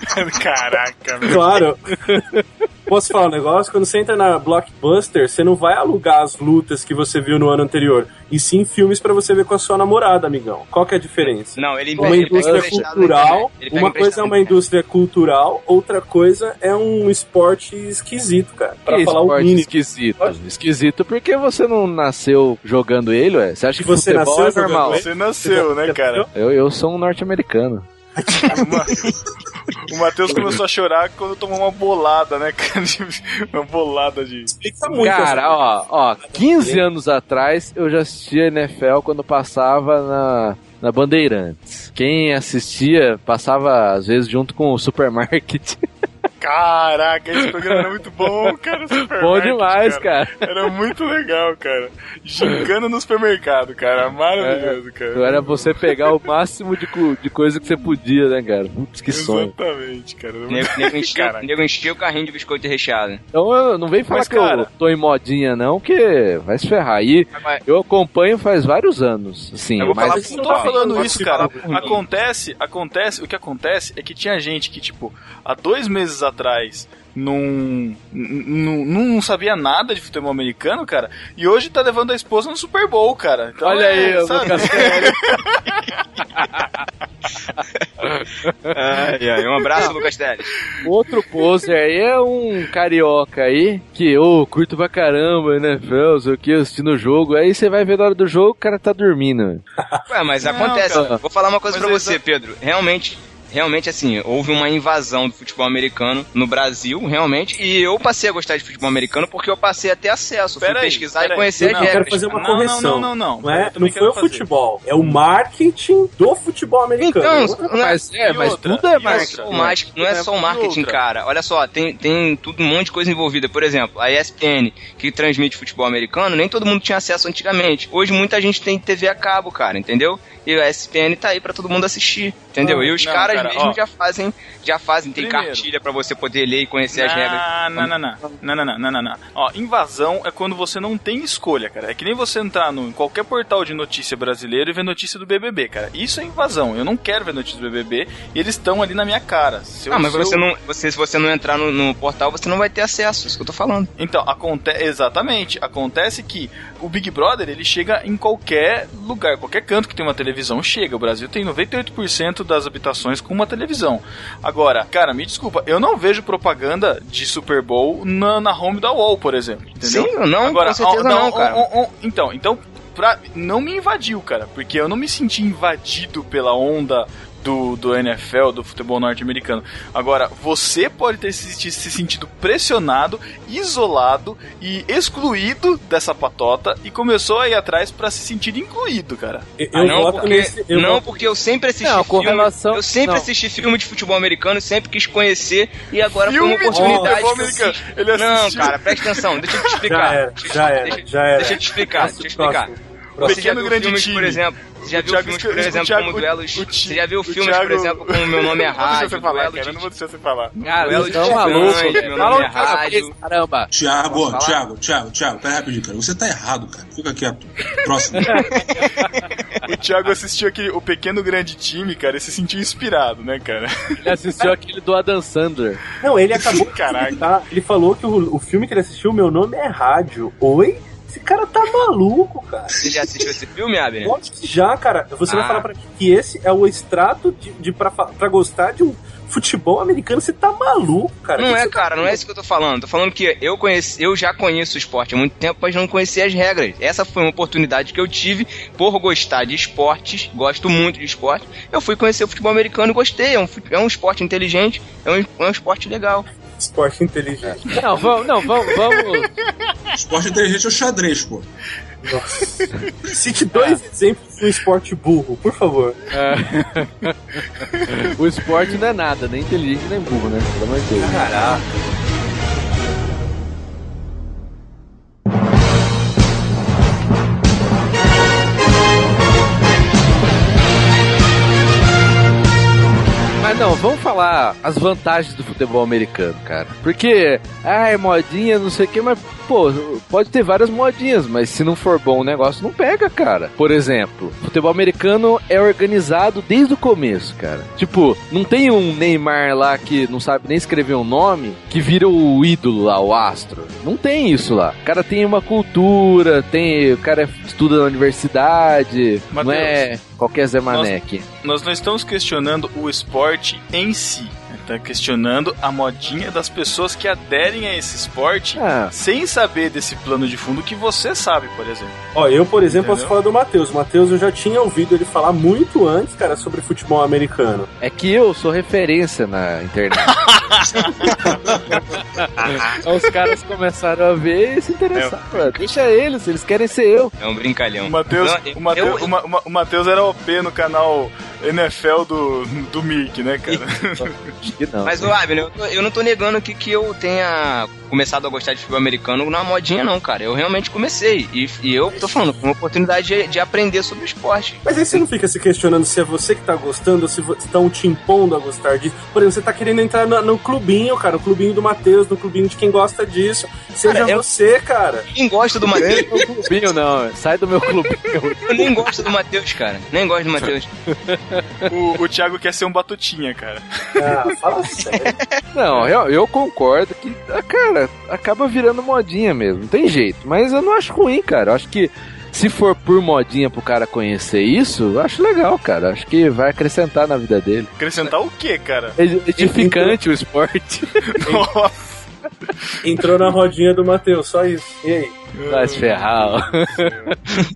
Caraca, meu. Claro. Posso falar um negócio? Quando você entra na Blockbuster, você não vai alugar as lutas que você viu no ano anterior, e sim filmes pra você ver com a sua namorada, amigão. Qual que é a diferença? Não, ele Uma ele indústria cultural, internet. Ele pega uma coisa é uma indústria cultural, outra coisa é um esporte esquisito, cara. Pra que falar o mínimo. esquisito. Esquisito porque você não nasceu jogando ele, ué. Você acha que Você futebol nasceu é normal? Você nasceu, né, cara? Eu, eu sou um norte-americano. O Matheus começou a chorar quando tomou uma bolada, né, cara? Uma bolada de. Explica muito. Cara, ó, ó, 15 anos atrás eu já assistia NFL quando passava na, na Bandeirantes. Quem assistia passava às vezes junto com o supermarket. Caraca, esse programa era muito bom, cara. Supermarket, Bom demais, cara. Era muito legal, cara. Gincana no supermercado, cara. Maravilhoso, cara. Era você pegar o máximo de, co- de coisa que você podia, né, cara? Putz, que sonho. Exatamente, cara. Nego, muito- nego, encheu o carrinho de biscoito recheado. Então eu não vem falar Mas, que cara- eu tô em modinha, não, que vai se ferrar. E Mas- eu acompanho faz vários anos, assim. Eu vou mas falar não tô falando Pode isso, cara. Acontece, acontece, o que acontece é que tinha gente que, tipo, há dois meses atrás não, não, não sabia nada de futebol americano, cara, e hoje tá levando a esposa no Super Bowl, cara. Então, Olha aí, é, o sabe? Lucas Ai, ai, um abraço, Lucas Teles. Outro poser aí é um carioca aí, que, ô, curto pra caramba, né, Fel, sei o que, assistindo o jogo. Aí você vai ver na hora do jogo, o cara tá dormindo. Ué, mas Não, acontece. cara. Vou falar uma coisa Mas pra exa- você, Pedro. Realmente. Realmente, assim, houve uma invasão do futebol americano no Brasil, realmente, e eu passei a gostar de futebol americano porque eu passei a ter acesso, fui Pera pesquisar e conhecer Não, as Eu quero regras. fazer uma Não, não, correção. não, não, não. Não, é, não também foi quero o fazer. futebol, é o marketing do futebol americano. Então, Outra- não é, Mas é, mas outra? tudo é Não é marketing. só o mas- não é só o marketing, outra? cara. Olha só, tem, tem tudo, um monte de coisa envolvida. Por exemplo, a ESPN, que transmite futebol americano, nem todo mundo tinha acesso antigamente. Hoje muita gente tem TV a cabo, cara, entendeu? E a ESPN tá aí pra todo mundo assistir, Entendeu? E os não, caras cara, mesmo ó, já fazem, já fazem, tem primeiro, cartilha para você poder ler e conhecer as regras. Não, não, não, não, não, não, não, não, Ó, invasão é quando você não tem escolha, cara. É que nem você entrar no, em qualquer portal de notícia brasileiro e ver notícia do BBB, cara. Isso é invasão. Eu não quero ver notícia do BBB e eles estão ali na minha cara. Se ah, eu, ah, mas se você eu... não, você, se você não entrar no, no, portal, você não vai ter acesso, isso que eu tô falando. Então, acontece, exatamente, acontece que o Big Brother, ele chega em qualquer lugar, qualquer canto que tem uma televisão, chega. O Brasil tem 98% das habitações com uma televisão. Agora, cara, me desculpa, eu não vejo propaganda de Super Bowl na, na home da Wall, por exemplo. Entendeu? Sim, não, Agora, com certeza ó, não, ó, cara. então, então pra, não me invadiu, cara, porque eu não me senti invadido pela onda do, do NFL, do futebol norte-americano. Agora, você pode ter se, se sentido pressionado, isolado e excluído dessa patota e começou a ir atrás pra se sentir incluído, cara. Eu, Ah, eu não, voto porque, nesse. Eu não voto- porque eu sempre assisti Não, com filme. relação- Eu sempre não. assisti filme de futebol americano, sempre quis conhecer e agora foi uma Filme de oportunidade. Ele Não, cara, presta atenção, deixa eu te explicar. Já era, Deixa eu- já era, deixa- já era. Deixa eu te explicar, deixa eu te explicar. Próximo. Você já Pequeno viu grande filmes, time. por exemplo, você já O viu Thiago filmes, por o exemplo, Thiago- como duelos. o Você já viu o filmes, Thiago- por exemplo, como Meu Nome é Não vou deixar Rádio, você falar, cara. não vou deixar você falar. Cara, Duelo de gigantes, meu Fala nome é rádio. Caramba. Thiago? Thiago, Thiago, Thiago, pera rapidinho, cara. Você tá errado, cara. Fica quieto. Próximo. O Thiago assistiu aquele O Pequeno Grande Time, cara, e se sentiu inspirado, né, cara? Ele assistiu aquele do Adam Sandler. Não, ele acabou de Caraca. Ele falou que o, o filme que ele assistiu, meu nome é Rádio. Oi? Esse cara tá maluco, cara. Você já assistiu esse filme, Abner? Que já, cara. Você vai Ah. falar pra mim que esse é o extrato de, de pra, pra gostar de um futebol americano. Você tá maluco, cara. Não Que é, tá cara, não é isso que eu tô falando. Tô falando que eu conheci, eu já conheço o esporte há muito tempo, mas não conhecia as regras. Essa foi uma oportunidade que eu tive por gostar de esportes, gosto muito de esporte. Eu fui conhecer o futebol americano e gostei. É um, é um esporte inteligente, é um, é um esporte legal. Esporte inteligente. Não, vamos, não, vamos, vamos. Esporte inteligente é o xadrez, pô. Nossa. Cite dois exemplos de um esporte burro, por favor. É. o esporte não é nada, nem inteligente nem burro, né? Pelo amor de Deus. Caraca. Vamos falar as vantagens do futebol americano, cara. Porque, ah, é modinha, não sei o que, mas, pô, pode ter várias modinhas, mas se não for bom o negócio, não pega, cara. Por exemplo, futebol americano é organizado desde o começo, cara. Tipo, não tem um Neymar lá que não sabe nem escrever um nome, que vira o ídolo lá, o astro. Não tem isso lá. O cara tem uma cultura, tem. O cara estuda na universidade, não Mateus, é qualquer Zé Mané nós- aqui. Nós não estamos questionando o esporte em si. Tá questionando a modinha das pessoas que aderem a esse esporte Ah, sem saber desse plano de fundo que você sabe, por exemplo. Ó, eu, por exemplo, Entendeu? posso falar do Matheus. O Matheus eu já tinha ouvido ele falar muito antes, cara, sobre futebol americano. É que eu sou referência na internet. Então os caras começaram a ver e se interessaram. Deixa eles, eles querem ser eu. É um brincalhão. O Matheus, Não, o Matheus, eu- o Matheus era OP no canal NFL do, do Mickey, né, cara? Que não. Mas, ô Abner, eu, eu não tô negando que, que eu tenha começado a gostar de futebol americano na modinha, não, cara. Eu realmente comecei. E, e eu tô falando, foi uma oportunidade de, de aprender sobre o esporte. Mas aí você não fica se questionando se é você que tá gostando ou se estão te impondo a gostar disso. Por exemplo, você tá querendo entrar no, no clubinho, cara, no clubinho do Matheus, no clubinho de quem gosta disso. Seja Cara, eu- você, cara. Quem gosta do Matheus? clubinho, não. Sai do meu clubinho. Eu nem gosto do Matheus, cara. Nem gosto do Matheus. o, o Thiago quer ser um batutinha, cara. Ah, fala sério. Não, eu, eu concordo que, ah, cara, acaba virando modinha mesmo. Não tem jeito. Mas eu não acho ruim, cara. Eu acho que se for por modinha pro cara conhecer isso, eu acho legal, cara. Acho que vai acrescentar na vida dele. Acrescentar o quê, cara? É edificante o esporte. Nossa, Entrou na rodinha do Matheus, só isso. E aí? Vai se ferrar, ó.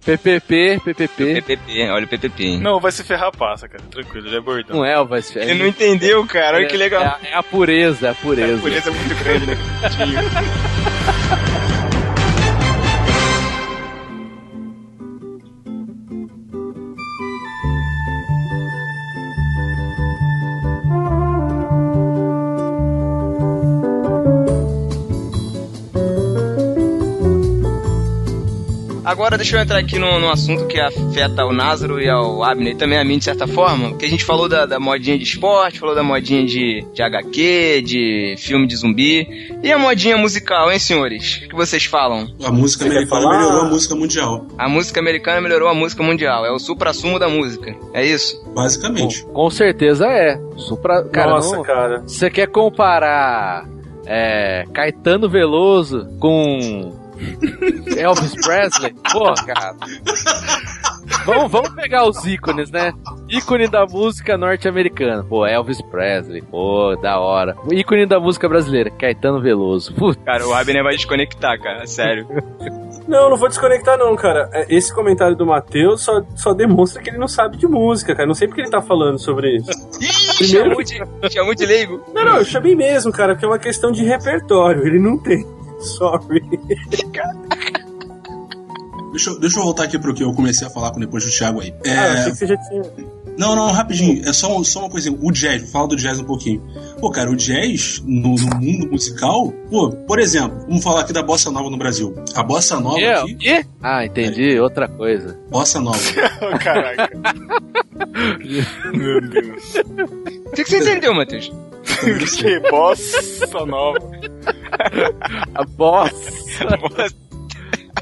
PPP, PPP. PPP, olha o PPP. hein? Não, vai se ferrar, passa, cara. Tranquilo, já é bordão. Não é o vai se ferrar. Ele não entendeu, cara. Olha que legal. É, é a pureza, é a pureza. Por isso é muito grande, né? Agora deixa eu entrar aqui num, num assunto que afeta o Názaro e ao Abner e também a mim de certa forma, que a gente falou da, da modinha de esporte, falou da modinha de, de HQ, de filme de zumbi. E a modinha musical, hein, senhores? O que vocês falam? A música Você americana falar? melhorou a música mundial. A música americana melhorou a música mundial. É o supra-sumo da música. É isso? Basicamente. Com certeza é. Supra... Cara, Nossa, não- cara. Você quer comparar é, Caetano Veloso com Elvis Presley? Pô, cara. Vamos, vamos pegar os ícones, né? Ícone da música norte-americana. Pô, Elvis Presley. Pô, da hora. O ícone da música brasileira, Caetano Veloso. Puta. Cara, o Abner vai desconectar, cara. Sério. Não, não vou desconectar não, cara. É, Esse comentário do Matheus só, só demonstra que ele não sabe de música, cara. Não sei porque ele tá falando sobre isso. Ih, Primeiro- chamou de, chamou de leigo. Não, não, eu chamei mesmo, cara, porque é uma questão de repertório. Ele não tem. Sorry. Deixa, eu- deixa eu voltar aqui pro que eu comecei a falar com depois do Thiago aí. É, Ah, eu achei que você já tinha. Não, não, rapidinho. É só, só uma coisinha. O jazz, vou falar do jazz um pouquinho. Pô, cara, o jazz no, no mundo musical, pô, por exemplo, vamos falar aqui da bossa nova no Brasil. A bossa nova É, aqui, o quê? Ah, entendi. Outra coisa. bossa nova. Caraca. Meu Deus. O que, que você entendeu, Matheus? Que bossa nova. A bossa.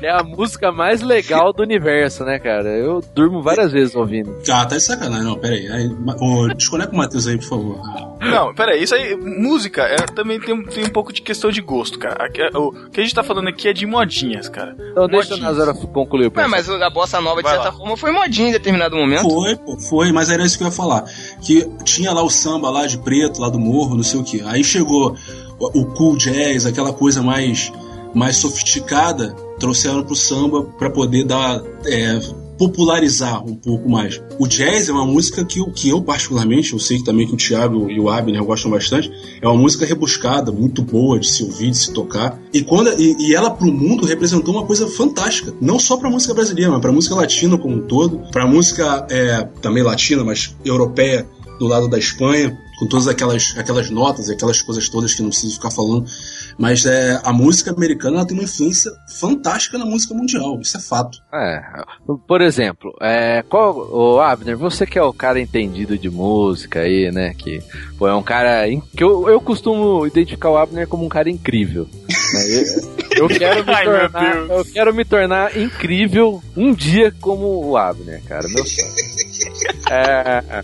É a música mais legal do universo, né, cara? Eu durmo várias vezes ouvindo. Ah, tá de sacanagem. Não, pera aí. ô, desconecta o Matheus aí, por favor. Não, peraí, isso aí, música é, também tem, um- tem um pouco de questão de gosto, cara. Aqui, é, O que a gente tá falando aqui é de modinhas, cara. Então deixa o Modinhas. Nazara concluir o Ué, pensamento. mas a bossa nova, de Vai certa lá. forma, foi modinha em determinado momento. Foi, pô, foi, mas era isso que eu ia falar. Que tinha lá o samba lá de preto, lá do morro, não sei o que. Aí chegou o, o cool jazz, aquela coisa mais, mais sofisticada, trouxeram pro samba pra poder dar. é, popularizar um pouco mais. O jazz é uma música que, que eu, particularmente, eu sei que também que o Thiago e o Abner gostam bastante, é uma música rebuscada, muito boa de se ouvir, de se tocar. E, quando, e, e ela pro mundo representou uma coisa fantástica. Não só pra música brasileira, mas pra música latina como um todo, pra música é, também latina, mas europeia do lado da Espanha, com todas aquelas, aquelas notas e aquelas coisas todas que não preciso ficar falando. Mas é, a música americana ela tem uma influência fantástica na música mundial, isso é fato. É, por exemplo, é, qual, o Abner, você que é o cara entendido de música aí, né? Que pô, é um cara in- que eu, eu costumo identificar o Abner como um cara incrível. né, Eu, eu quero me tornar, eu quero me tornar incrível um dia como o Abner, cara, meu sonho. É,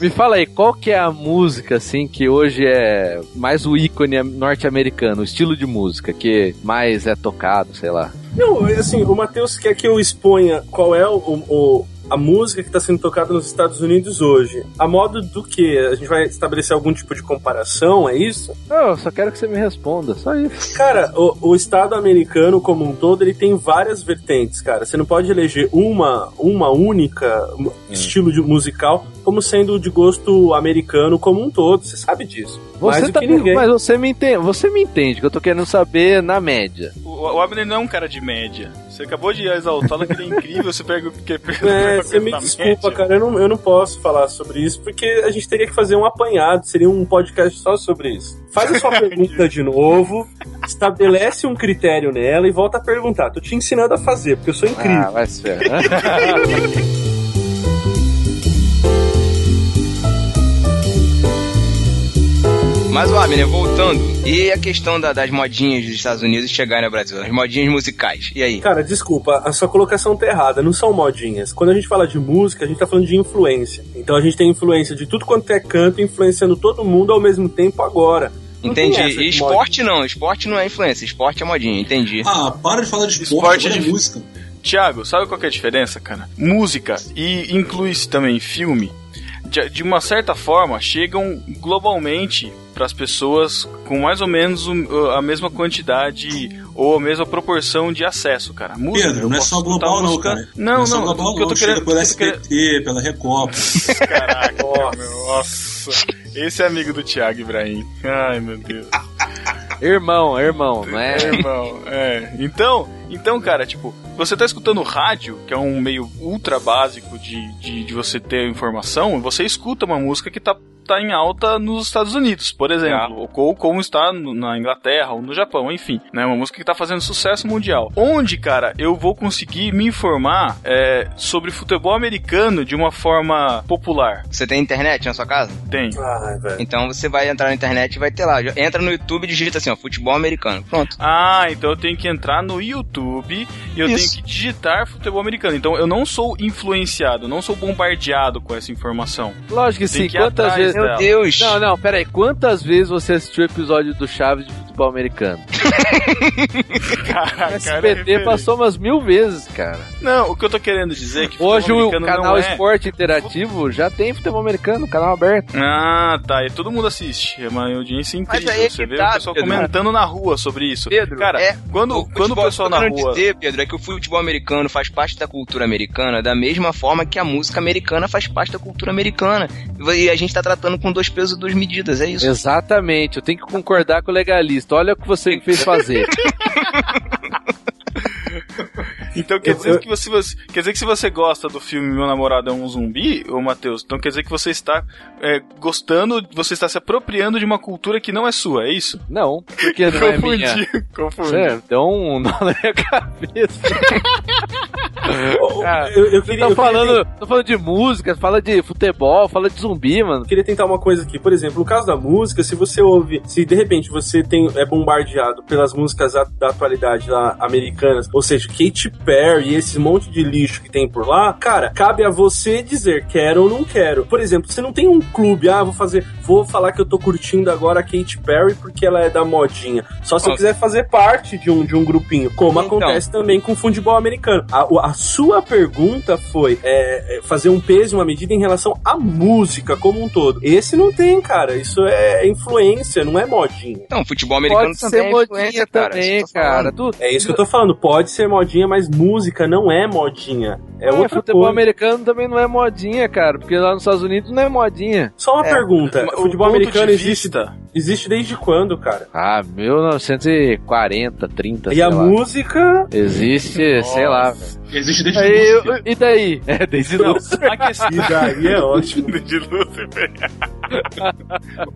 me fala aí, qual que é a música, assim, que hoje é mais o ícone norte-americano, o estilo de música que mais é tocado, sei lá. Não, assim, o Matheus quer que eu exponha qual é o, o- a música que está sendo tocada nos Estados Unidos hoje. A modo do que? A gente vai estabelecer algum tipo de comparação, é isso? Não, eu só quero que você me responda, só isso. Cara, o, o Estado americano como um todo, ele tem várias vertentes, cara. Você não pode eleger uma, uma única um estilo de musical como sendo de gosto americano como um todo. Você sabe disso. Mais Você do tá que ninguém. mas você me entende, você me entende que eu tô querendo saber na média. O, o Abner não é um cara de média. Você acabou de exaltá-lo que ele é incrível, você pega o que É, você me desculpa, cara, eu não, eu não posso falar sobre isso, porque a gente teria que fazer um apanhado, seria um podcast só sobre isso. Faz a sua pergunta de novo, estabelece um critério nela e volta a perguntar. Tô te ensinando a fazer, porque eu sou incrível. Ah, vai ser. Mas, ó, Abner, voltando. E a questão da- das modinhas dos Estados Unidos chegarem ao Brasil? As modinhas musicais. E aí? Cara, desculpa, a sua colocação tá errada, não são modinhas. Quando a gente fala de música, a gente tá falando de influência. Então a gente tem influência de tudo quanto é canto, influenciando todo mundo ao mesmo tempo agora. Não Entendi. E esporte não. Esporte não é influência. Esporte é modinha. Entendi. Ah, para de falar de esporte, Esporte agora é de- música. Tiago, sabe qual que é a diferença, cara? Música e inclui-se também filme. De, de uma certa forma, chegam globalmente para as pessoas com mais ou menos a mesma quantidade ou a mesma proporção de acesso, cara. Música, Pedro, não é só global não, cara. Não, é só não, global eu não, tô querendo... eu tô querendo- SBT, pela Recopa. Caraca, meu, nossa. Esse é amigo do Thiago Ibrahim. Ai, meu Deus. Irmão, irmão, não é? É, irmão, é. Então, então, cara, tipo, você tá escutando rádio, que é um meio ultra básico de, de, de você ter informação, você escuta uma música que tá, tá em alta nos Estados Unidos, por exemplo, ou como está na Inglaterra ou no Japão, enfim, né? Uma música que tá fazendo sucesso mundial. Onde, cara, eu vou conseguir me informar é, sobre futebol americano de uma forma popular? Você tem internet na sua casa? Tem. Então você vai entrar na internet e vai ter lá. Entra no YouTube e digita assim, ó, futebol americano. Pronto. Ah, então eu tenho que entrar no YouTube e eu Isso. tenho que digitar futebol americano. Então eu não sou influenciado, eu não sou bombardeado com essa informação. Lógico que Tem sim. Quantas atrás vezes. dela. Meu Deus. Não, não, peraí. Quantas vezes você assistiu o episódio do Chaves de futebol americano? Caraca, O SBT cara, passou umas mil vezes, cara. Não, o que eu tô querendo dizer é que Hoje o canal é... Esporte Interativo já tem futebol americano, canal aberto. Ah, tá. E todo mundo assiste. É uma audiência incrível. aí é que Você vê tá, o pessoal Pedro. comentando na rua sobre isso. Pedro, Cara, é, quando, O quando o futebol- pessoal tô na querendo rua. dizer, Pedro, é que o futebol americano faz parte da cultura americana da mesma forma que a música americana faz parte da cultura americana. E a gente tá tratando com dois pesos e duas medidas, é isso. Exatamente, eu tenho que concordar com o legalista. Olha o que você fez fazer. Então quer Eu- dizer, eu- que você, você- quer dizer que se você gosta do filme Meu Namorado é um Zumbi, ô Matheus, então quer dizer que você está é, gostando, você está se apropriando de uma cultura que não é sua, é isso? Não, porque não é minha. Confundi, confundi. Você deu um nó na minha cabeça. Cara, eu, eu queria, tá eu queria falando, tá falando de música, fala de futebol, fala de zumbi, mano. Eu queria tentar uma coisa aqui. Por exemplo, no caso da música, se você ouve, se de repente você tem, é bombardeado pelas músicas a- da atualidade lá, americanas, ou seja, Katy Perry e esse monte de lixo que tem por lá, cara, cabe a você dizer quero ou não quero. Por exemplo, você não tem um clube, ah, vou fazer, vou falar que eu tô curtindo agora a Katy Perry porque ela é da modinha. Só se eu Ó. quiser fazer parte de um, de um grupinho, como Então. acontece também com o futebol americano. A, a sua pergunta foi é, é, fazer um peso, uma medida em relação à música como um todo. Esse não tem, cara. Isso é influência, não é modinha. Não, futebol americano Pode também ser é modinha cara. também, eu cara. É isso que eu tô falando. Pode ser modinha, mas música não é modinha. É É, outra futebol coisa. americano também não é modinha, cara, porque lá nos Estados Unidos não é modinha. Só uma É, pergunta. O futebol americano existe, vista- existe desde quando, cara? Ah, 1940, 30, E sei a lá. música. Existe, sei lá. Existe desde Aí, e daí? É, desde Não, Lúcifer. a questão E daí é ótimo. de Lúcifer.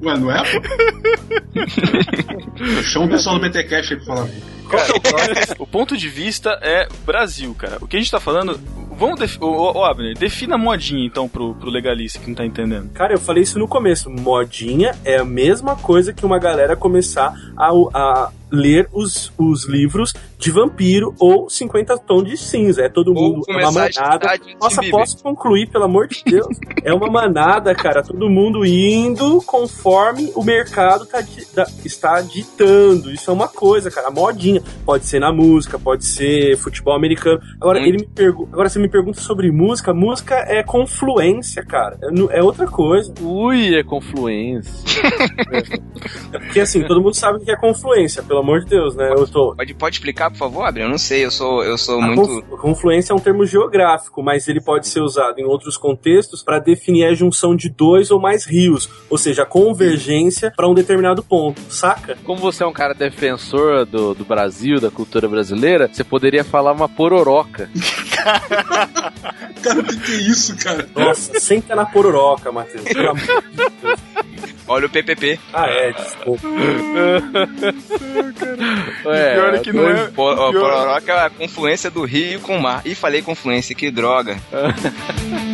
Ué, não é? Chama o pessoal do BTCast aí pra falar. É o próximo? O ponto de vista é Brasil, cara. O que a gente tá falando. Vamos. Defi ô, ô, ô, Abner, defina modinha então pro, pro legalista que não tá entendendo. Cara, eu falei isso no começo. Modinha é a mesma coisa que uma galera começar a, a ler os, os livros de vampiro ou 50 tons de cinza. É todo Ou mundo. É uma manada. Nossa, posso concluir, pelo amor de Deus. é uma manada, cara. Todo mundo indo conforme o mercado tá da- está ditando. Isso é uma coisa, cara. Modinha. Pode ser na música, pode ser futebol americano. Agora, Muito. ele me pergu- Agora você me pergunta sobre música. Música é confluência, cara. É É outra coisa. Ui, é confluência. Porque assim, todo mundo sabe o que é confluência, pelo amor de Deus, né? Eu tô. Pode, pode explicar, por favor, Abel? Eu não sei, eu sou, eu sou A muito. conf- confluência é um termo geográfico, mas ele pode ser usado em outros contextos para definir a junção de dois ou mais rios, ou seja, a convergência para um determinado ponto, saca? Como você é um cara defensor do, do Brasil, da cultura brasileira, você poderia falar uma pororoca. Cara, o que, que é isso, cara? Nossa, senta na pororoca, Matheus. pelo amor de Deus. Olha o PPP. Ah, é, desculpa. Ué, pior é que não é- Pororoca é a confluência do rio com o mar. Ih, falei confluência, que droga.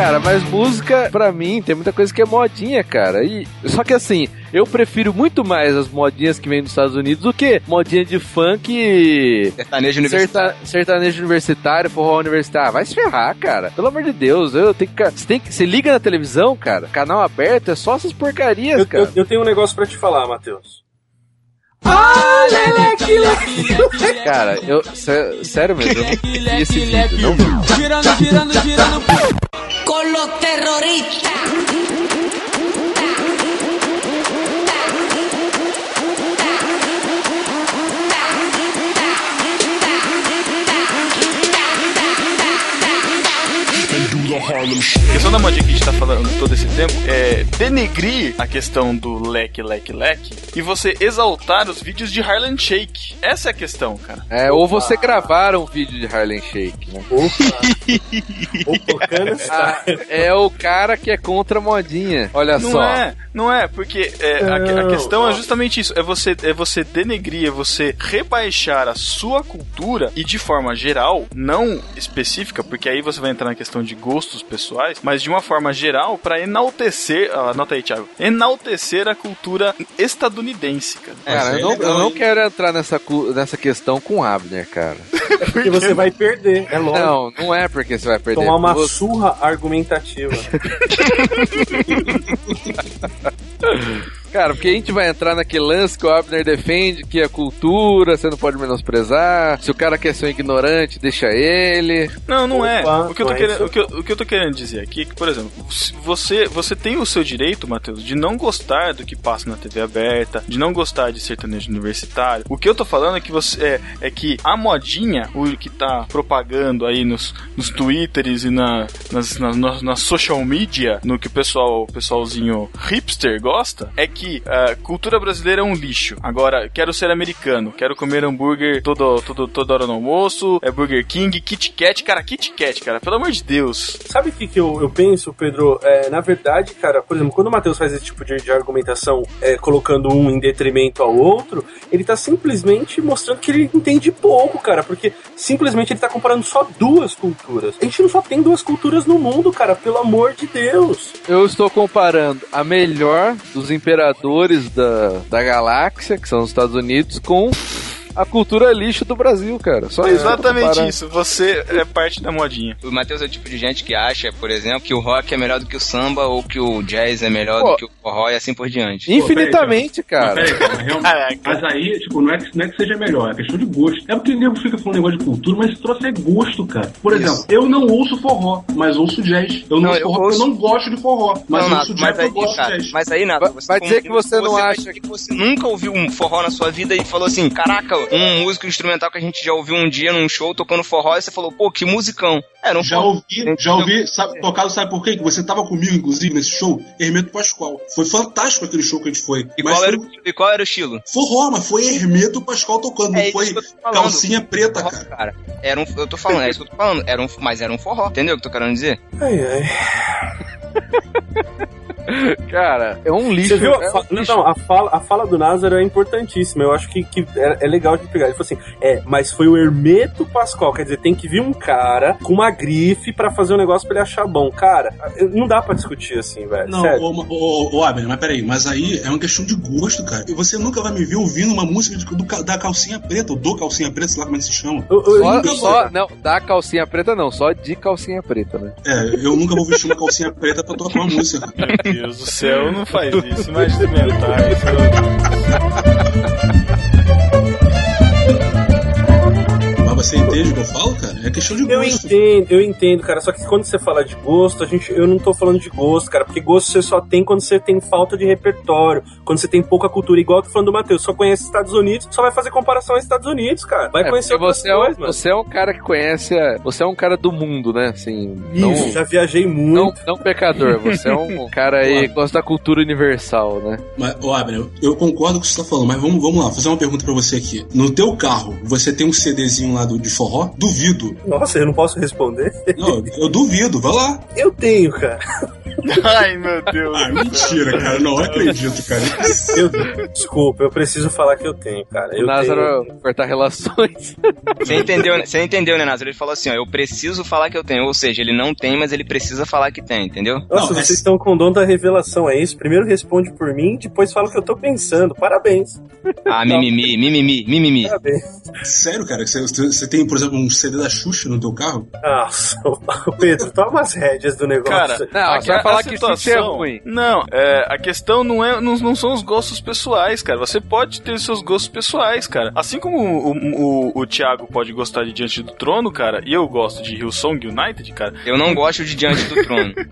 Cara, mas música, pra mim, tem muita coisa que é modinha, cara. E, só que assim, eu prefiro muito mais as modinhas que vêm dos Estados Unidos do que modinha de funk e Sertanejo universitário. serta, sertanejo universitário, forró universitário. Ah, vai se ferrar, cara. Pelo amor de Deus, eu tenho que. Você, tem que, você liga na televisão, cara, canal aberto, é só essas porcarias, Eu, cara. eu- eu tenho um negócio para te falar, Matheus. Cara, eu. sé- sério mesmo, eu não vi esse vídeo, não vi. Girando, girando, girando. con los terroristas. A questão da modinha que a gente tá falando todo esse tempo é denegrir a questão do leque, leque, leque e você exaltar os vídeos de Harlem Shake. Essa é a questão, cara. É, ou você gravar um vídeo de Harlem Shake, né? O Cocana Ah, é o cara que é contra a modinha. Olha Não só. é, não é, porque é, a, a Não, questão é justamente isso, é você, é você denegrir, é você rebaixar a sua cultura e de forma geral, não específica, porque aí você vai entrar na questão de gostos pessoais, mas de uma forma geral para enaltecer, ah, anota aí, Thiago, enaltecer a cultura estadunidense, cara. Cara, eu não, eu não quero entrar nessa, nessa questão com o Abner, cara. Porque você vai perder, é lógico. Não, não é porque você vai perder. Tomar uma Você- surra argumentativa. Cara, porque a gente vai entrar naquele lance que o Abner defende, que é cultura, você não pode menosprezar. Se o cara quer ser um ignorante, deixa ele. Não, não é. O que, eu tô querendo, o, que eu, o que eu tô querendo dizer aqui é que, por exemplo, você, você tem o seu direito, Matheus, de não gostar do que passa na TV aberta, de não gostar de sertanejo universitário. O que eu tô falando é que você é, é que a modinha, o que tá propagando aí nos, nos twitters e na, nas, nas, nas, nas social media, no que o pessoal, o pessoalzinho hipster gosta, é que a cultura brasileira é um lixo. Agora, quero ser americano, quero comer hambúrguer todo, todo, toda hora no almoço, é Burger King, Kit Kat, cara, Kit Kat, cara, pelo amor de Deus. Sabe o que, que eu, eu penso, Pedro? É, na verdade, cara, por exemplo, quando o Matheus faz esse tipo de, de argumentação, é, colocando um em detrimento ao outro, ele tá simplesmente mostrando que ele entende pouco, cara, porque simplesmente ele tá comparando só duas culturas. A gente não só tem duas culturas no mundo, cara, pelo amor de Deus. Eu estou comparando a melhor dos imperadores da, da galáxia, que são os Estados Unidos, com a cultura lixo do Brasil, cara. Só tô Exatamente isso, você é parte da modinha. O Matheus é o tipo de gente que acha, por exemplo, que o rock é melhor do que o samba ou que o jazz é melhor Pô. do que o forró e assim por diante. Infinitamente, Mas cara. peraí, cara, mas, mas aí, tipo, não é, que, não é que seja melhor, é questão de gosto. É porque o nego fica falando negócio de cultura, mas esse troço é gosto, cara. Por Isso. exemplo, eu não ouço forró, mas ouço jazz. Eu não, Não, ouço eu forró porque ouço. eu não gosto de forró, mas não, ouço Nato, jazz mas porque eu aí, gosto cara, de jazz. mas aí, Nato, Vai- você vai dizer que você não vai acha que você nunca ouviu um forró na sua vida e falou assim, caraca, um músico instrumental que a gente já ouviu um dia num show tocando forró e você falou, pô, que musicão. Era um Já forró. ouvi, já ouvi, sabe, tocado, sabe por quê? Que você tava comigo, inclusive, nesse show, Hermeto Pascoal. Foi fantástico aquele show que a gente foi. E mas qual, foi era, o- e qual era o estilo? forró, mas foi Hermeto Pascoal tocando, É não foi calcinha preta, Forró, cara. cara. Era um, eu tô falando, é isso que eu tô falando. Era um, mas era um forró, entendeu o que eu tô querendo dizer? Ai, ai. Cara, é um lixo. Você viu? A é fa- um não, lixo. não, a fala, a fala do Názaro é importantíssima. Eu acho que, que é, é legal de pegar. Ele falou assim: é, mas foi o Hermeto Pascoal. Quer dizer, tem que vir um cara com uma grife pra fazer um negócio pra ele achar bom. Cara, não dá pra discutir assim, velho. Não, Sério. ô, ô, ô, Abner, mas peraí, mas aí é uma questão de gosto, cara. E você nunca vai me ver ouvindo uma música de- do da calcinha preta, ou do calcinha preta, sei lá como é que se chama. Eu- eu- Só, nunca só- vou- não, da calcinha preta não, só de calcinha preta, né? É, eu nunca vou vestir uma calcinha preta pra tocar uma música. cara. Meu Deus do céu, não faz isso, imagina inventar Mas você entende o que eu falo, cara? É questão de Eu gosto. entendo, eu entendo, cara. Só que quando você fala de gosto, a gente, eu não tô falando de gosto, cara. Porque gosto você só tem quando você tem falta de repertório, quando você tem pouca cultura. Igual eu tô falando do Matheus, só conhece Estados Unidos, só vai fazer comparação aos Estados Unidos, cara. Vai É, conhecer outras você é, um, coisas, mano. você é um cara que conhece. a- Você é um cara do mundo, né? Assim. Não, Isso, já viajei não, muito. não pecador. Você é um cara aí que gosta da cultura universal, né? Mas, ô Abner, eu- eu concordo com o que você tá falando, mas vamos, vamos lá, fazer uma pergunta pra você aqui. No teu carro, você tem um CDzinho lá de forró? Duvido. Nossa, eu não posso responder. Não, eu duvido, vai lá. Eu tenho, cara. Ai, meu Deus. Ah, mentira, cara, não acredito, cara. Eu, desculpa, eu preciso falar que eu tenho, cara. O Eu Lázaro cortar relações. Você entendeu, você entendeu, né, Názaro? Ele falou assim, ó, eu preciso falar que eu tenho. Ou seja, ele não tem, mas ele precisa falar que tem, entendeu? tenho. Nossa, Não, vocês é- estão com o dom da revelação, é isso? Primeiro responde por mim, depois fala o que eu tô pensando. Parabéns. Ah, mimimi, mimimi, mimimi. Parabéns. Sério, cara, você, você tem, por exemplo, um CD da Xuxa no teu carro? Nossa, o Pedro, toma as rédeas do negócio. Cara, Não, a- você vai a falar que situação- isso é ruim. Não, é, a questão não, é, não, não são os gostos pessoais, cara. Você pode ter seus gostos pessoais, cara. Assim como o, o, o, o Thiago pode gostar de Diante do Trono, cara, e eu gosto de Hillsong United, cara. Eu não gosto de Diante do Trono.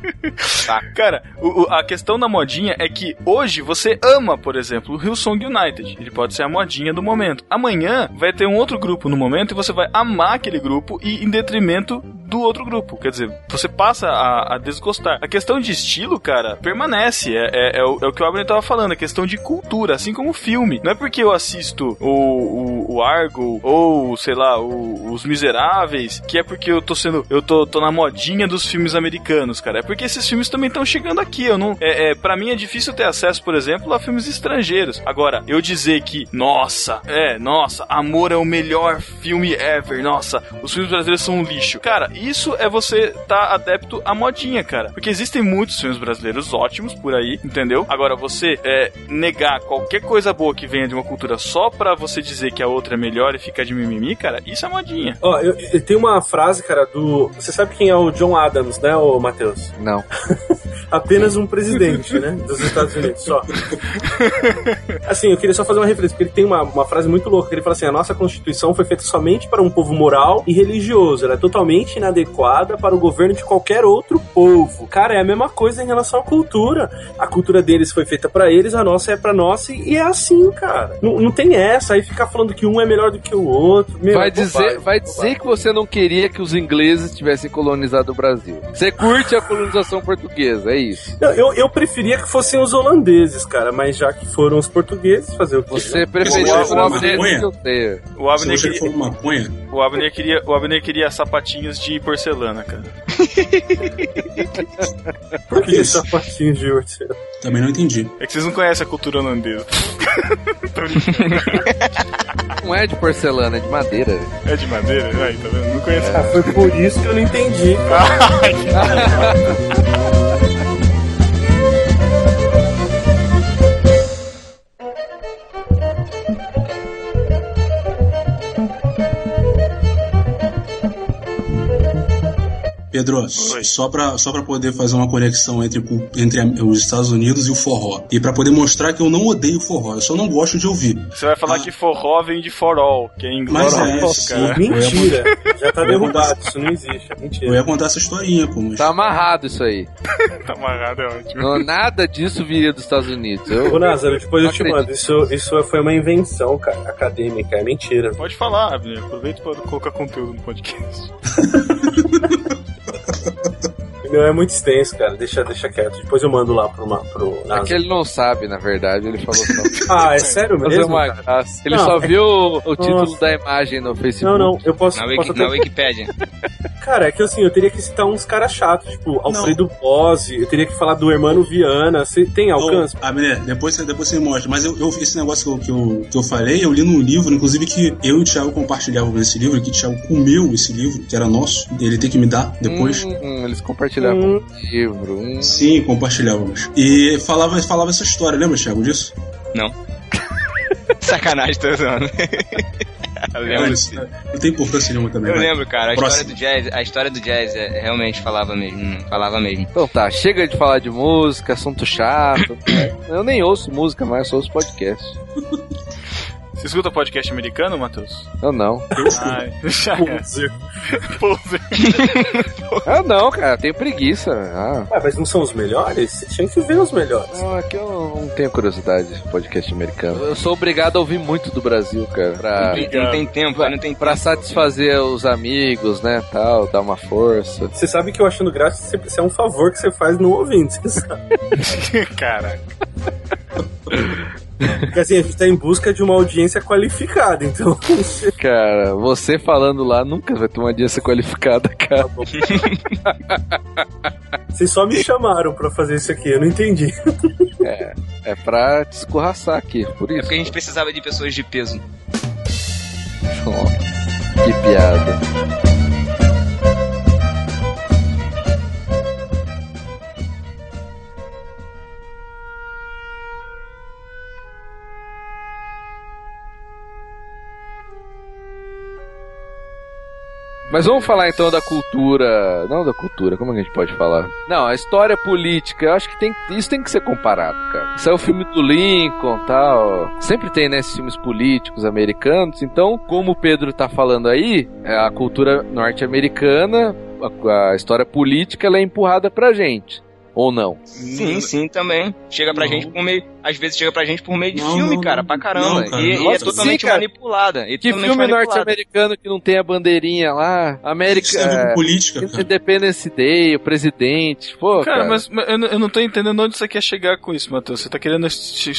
Tá. Cara, o- a questão da modinha é que hoje você ama, por exemplo, o Hillsong United. Ele pode ser a modinha do momento. Amanhã vai ter um outro grupo no momento e você vai amar aquele grupo e em detrimento do outro grupo. Quer dizer, você passa a, a desgostar. A questão de estilo, cara, permanece. É, é- é o, é o que o Abner tava falando, a questão de cultura, assim como filme. Não é porque eu assisto o, o, o Argo ou, sei lá, o- os Miseráveis, que é porque eu tô sendo. Eu tô, tô na modinha dos filmes americanos, cara. É porque esses filmes também estão chegando aqui. Eu não. É, é, para mim é difícil ter acesso, por exemplo, a filmes estrangeiros. Agora, eu dizer que, nossa, é, nossa, Amor é o melhor filme ever, nossa, os filmes brasileiros são um lixo. Cara, isso é você tá adepto à modinha, cara. Porque existem muitos filmes brasileiros ótimos por aí, entendeu? Agora, você é, negar qualquer coisa boa que venha de uma cultura só pra você dizer que a outra é melhor e ficar de mimimi, cara, isso é modinha. Ó, eu, eu tenho uma frase, cara, do. Você sabe quem é o John Adams, né, ô Matheus? Não. apenas um presidente, né? Dos Estados Unidos, só. Assim, eu queria só fazer uma referência, porque ele tem uma, uma frase muito louca, que ele fala assim, a nossa Constituição foi feita somente para um povo moral e religioso, ela é totalmente inadequada para o governo de qualquer outro povo. Cara, é a mesma coisa em relação à cultura. A cultura deles foi feita para eles, a nossa é para nós, e é assim, cara. Não, não tem essa, aí ficar falando que um é melhor do que o outro. Meu, vai é dizer, bobagem, vai bobagem. dizer que você não queria que os ingleses tivessem colonizado o Brasil. Você curte a colonização portuguesa, é isso. Não, eu, eu preferia que fossem os holandeses, cara, mas já que foram os portugueses, fazer o quê? Você preferia Você o fuma Abner que. O Abner, queria, o, Abner queria, o Abner queria sapatinhos de porcelana, cara. Por que isso? sapatinho de hortelã? também não entendi. É que vocês não conhecem a cultura holandesa. Não é de porcelana, é de madeira. é de madeira? Aí, tá vendo? Não conhece. Ah, foi por isso que eu não entendi. Pedro, Oi. só pra, só pra poder fazer uma conexão entre, entre os Estados Unidos e o forró. E pra poder mostrar que eu não odeio forró, eu só não gosto de ouvir. Você vai falar Ah. que forró vem de for all, que é inglês. Mas é, sim. cara. Mentira. Já tá Eu derrubado, isso não existe. É Eu mentira. ia contar essa historinha, pô, mas... Tá amarrado isso aí. Tá amarrado, é ótimo. Não, nada disso viria dos Estados Unidos. Eu, Ô, Názaro, depois eu Não te acredito. mando. Isso, isso foi uma invenção, cara, acadêmica. É mentira. Pode falar, Abner. Aproveita pra colocar conteúdo no podcast. Não, é muito extenso, cara. Deixa, deixa quieto. Depois eu mando lá pro, ma- pro é Názaro. que ele não sabe, na verdade. Ele falou só. Ah, é sério Fazer mesmo? uma cara? graça. Ele Não, só é- viu o, o título Nossa. da imagem no Facebook. Não, não, eu posso, Na, posso Wiki, na até... Wikipédia. Cara, é que assim, eu teria que citar uns caras chatos, tipo Alfredo Bose, eu teria que falar do Hermano Viana. Você tem alcance? Ah, Abner, depois, você- depois você mostra. Mas eu, eu- esse negócio que eu, que, eu, falei, eu li num livro, inclusive que eu e o Thiago compartilhávamos esse livro, que o Thiago comeu esse livro, que era nosso, ele tem que me dar depois. Hum, hum, eles compartilhavam Hum. um livro. Hum. Sim, compartilhávamos. E falava, falava essa história, lembra, Thiago, disso? Sacanagem, tô zoando. Eu lembro, Isso, Não tem importância nenhuma também. eu vai. lembro, cara. A Próximo. história do jazz, a história do jazz é, realmente falava mesmo. Falava mesmo. Então tá, chega de falar de música, assunto chato. Eu nem ouço música mais, só ouço podcast. Você escuta podcast americano, Matheus? Eu não. Ai, já é. Poser. Poser. Eu não, cara, eu tenho preguiça. Ah, Ué, mas não são os melhores? Você tinha que ver os melhores. não, aqui eu não tenho curiosidade de podcast americano. Eu sou obrigado a ouvir muito do Brasil, cara. Pra, Não tem, não tem tempo, não tem pra satisfazer os amigos, né, tal, dar uma força. Você sabe que eu achando graça, isso é um favor que você faz no ouvinte, você sabe. Cara, Porque assim, a gente tá em busca de uma audiência qualificada, então. Cara, você falando lá nunca vai ter uma audiência qualificada, cara. Vocês só me chamaram pra fazer isso aqui, eu não entendi. É pra te escorraçar aqui, por É isso. porque a gente precisava de pessoas de peso. Ó, que piada. Mas vamos falar então da cultura. Não da cultura, como é a gente pode falar? Não, a história política, eu acho que tem, isso tem que ser comparado, cara. É o filme do Lincoln tal. Sempre tem, né, esses filmes políticos americanos. Então, como o Pedro tá falando aí, é a cultura norte-americana, a, a história política, ela é empurrada pra gente. Ou não? Sim, sim, também. Chega pra Não. gente por meio. Às vezes chega pra gente por meio de Não, filme, não, cara, não. pra caramba. Não, cara, e, e é totalmente sim, manipulada. e Que totalmente filme norte-americano que não tem a bandeirinha lá? América. Com é, política, cara. Independence Day, o presidente. Pô, cara, cara. mas, mas eu, não- eu não tô entendendo onde você quer chegar com isso, Matheus. Você tá querendo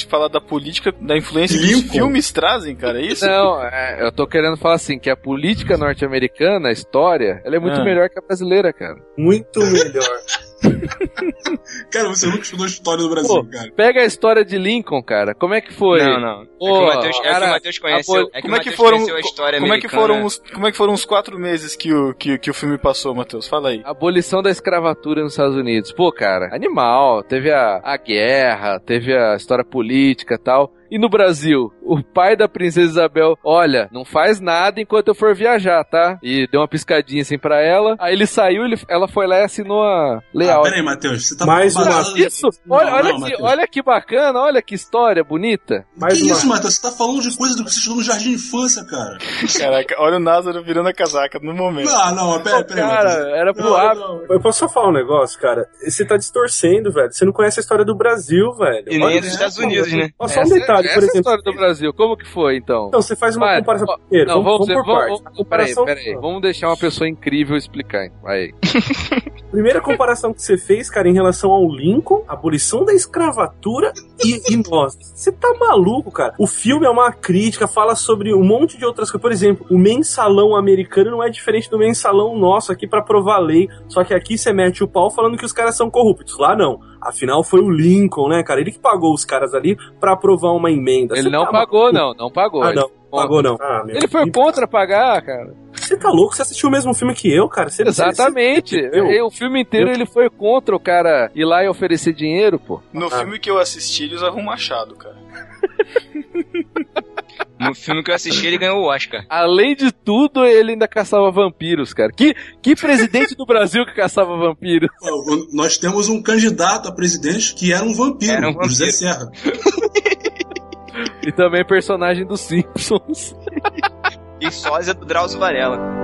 falar da política, da influência que os filmes trazem, cara? É isso? Não, é, eu tô querendo falar assim, que a política norte-americana, a história, ela é muito Ah. melhor que a brasileira, cara. Muito melhor. Cara, você nunca estudou história do Brasil, Pô, cara. Pega a história de Lincoln, cara. Como é que foi? Não, não. É que Pô, o Matheus, é que o Matheus conheceu. a É que Como é que Matheus foram, conheceu a história como é que foram os, como é que foram os quatro meses que o, que, que o filme passou, Matheus? Fala aí. Abolição da escravatura nos Estados Unidos. Pô, cara, animal. Teve a, a guerra, teve a história política e tal. E no Brasil, o pai da princesa Isabel, olha, não faz nada enquanto eu for viajar, tá? E deu uma piscadinha assim pra ela. Aí ele saiu, ele- ela foi lá e assinou a lei Ah, peraí, Matheus, você tá Mais uma- falando- Isso! Não, Olha, olha, não, que, olha que bacana, olha que história bonita. Mais que uma- isso, Matheus? Você tá falando de coisa do que você estudou no jardim de infância, cara. Caraca, olha o Názaro virando a casaca no momento. Não, não, mas peraí, peraí, Cara, Matheus. era pro Não, hábito. não. Eu posso só falar um negócio, cara? Você tá distorcendo, velho. Você não conhece a história do Brasil, velho. E nem Olha, dos Estados Unidos, né? Ó, só um Essa- detalhe, essa por é exemplo. história do Brasil. Como que foi, então? Então, você faz uma Vai, comparação. ó, Primeiro, Não, vamos, vamos, por vamos, partes. vamos, peraí, Comparação- peraí. Vamos deixar uma pessoa incrível explicar. hein? Vai. Primeira comparação que você fez, cara, em relação ao Lincoln, a abolição da escravatura e, e nós. Você tá maluco, cara? O filme é uma crítica, fala sobre um monte de outras coisas. Por exemplo, o mensalão americano não é diferente do mensalão nosso aqui pra provar a lei. Só que aqui você mete o pau falando que os caras são corruptos. Lá não. Afinal, foi o Lincoln, né, cara? Ele que pagou os caras ali pra aprovar uma emenda. Ele Você não tá pagou, maluco? não. Não pagou. Ah, Ele não. foi contra. Pagou não. Ah, meu Ele foi contra pagar, cara. Você tá louco? Você assistiu o mesmo filme que eu, cara? Você, Exatamente. Eu- E O filme inteiro eu- ele foi contra o cara ir lá e oferecer dinheiro, pô. No Ah. filme que eu assisti, ele usava um machado, cara. No filme que eu assisti, ele ganhou o Oscar. Além de tudo, ele ainda caçava vampiros, cara. Que, que presidente do Brasil que caçava vampiros? Nós temos um candidato a presidente que era um vampiro, Era um o José vampiro. Serra. E também personagem dos Simpsons. E sósia do Drauzio Varela.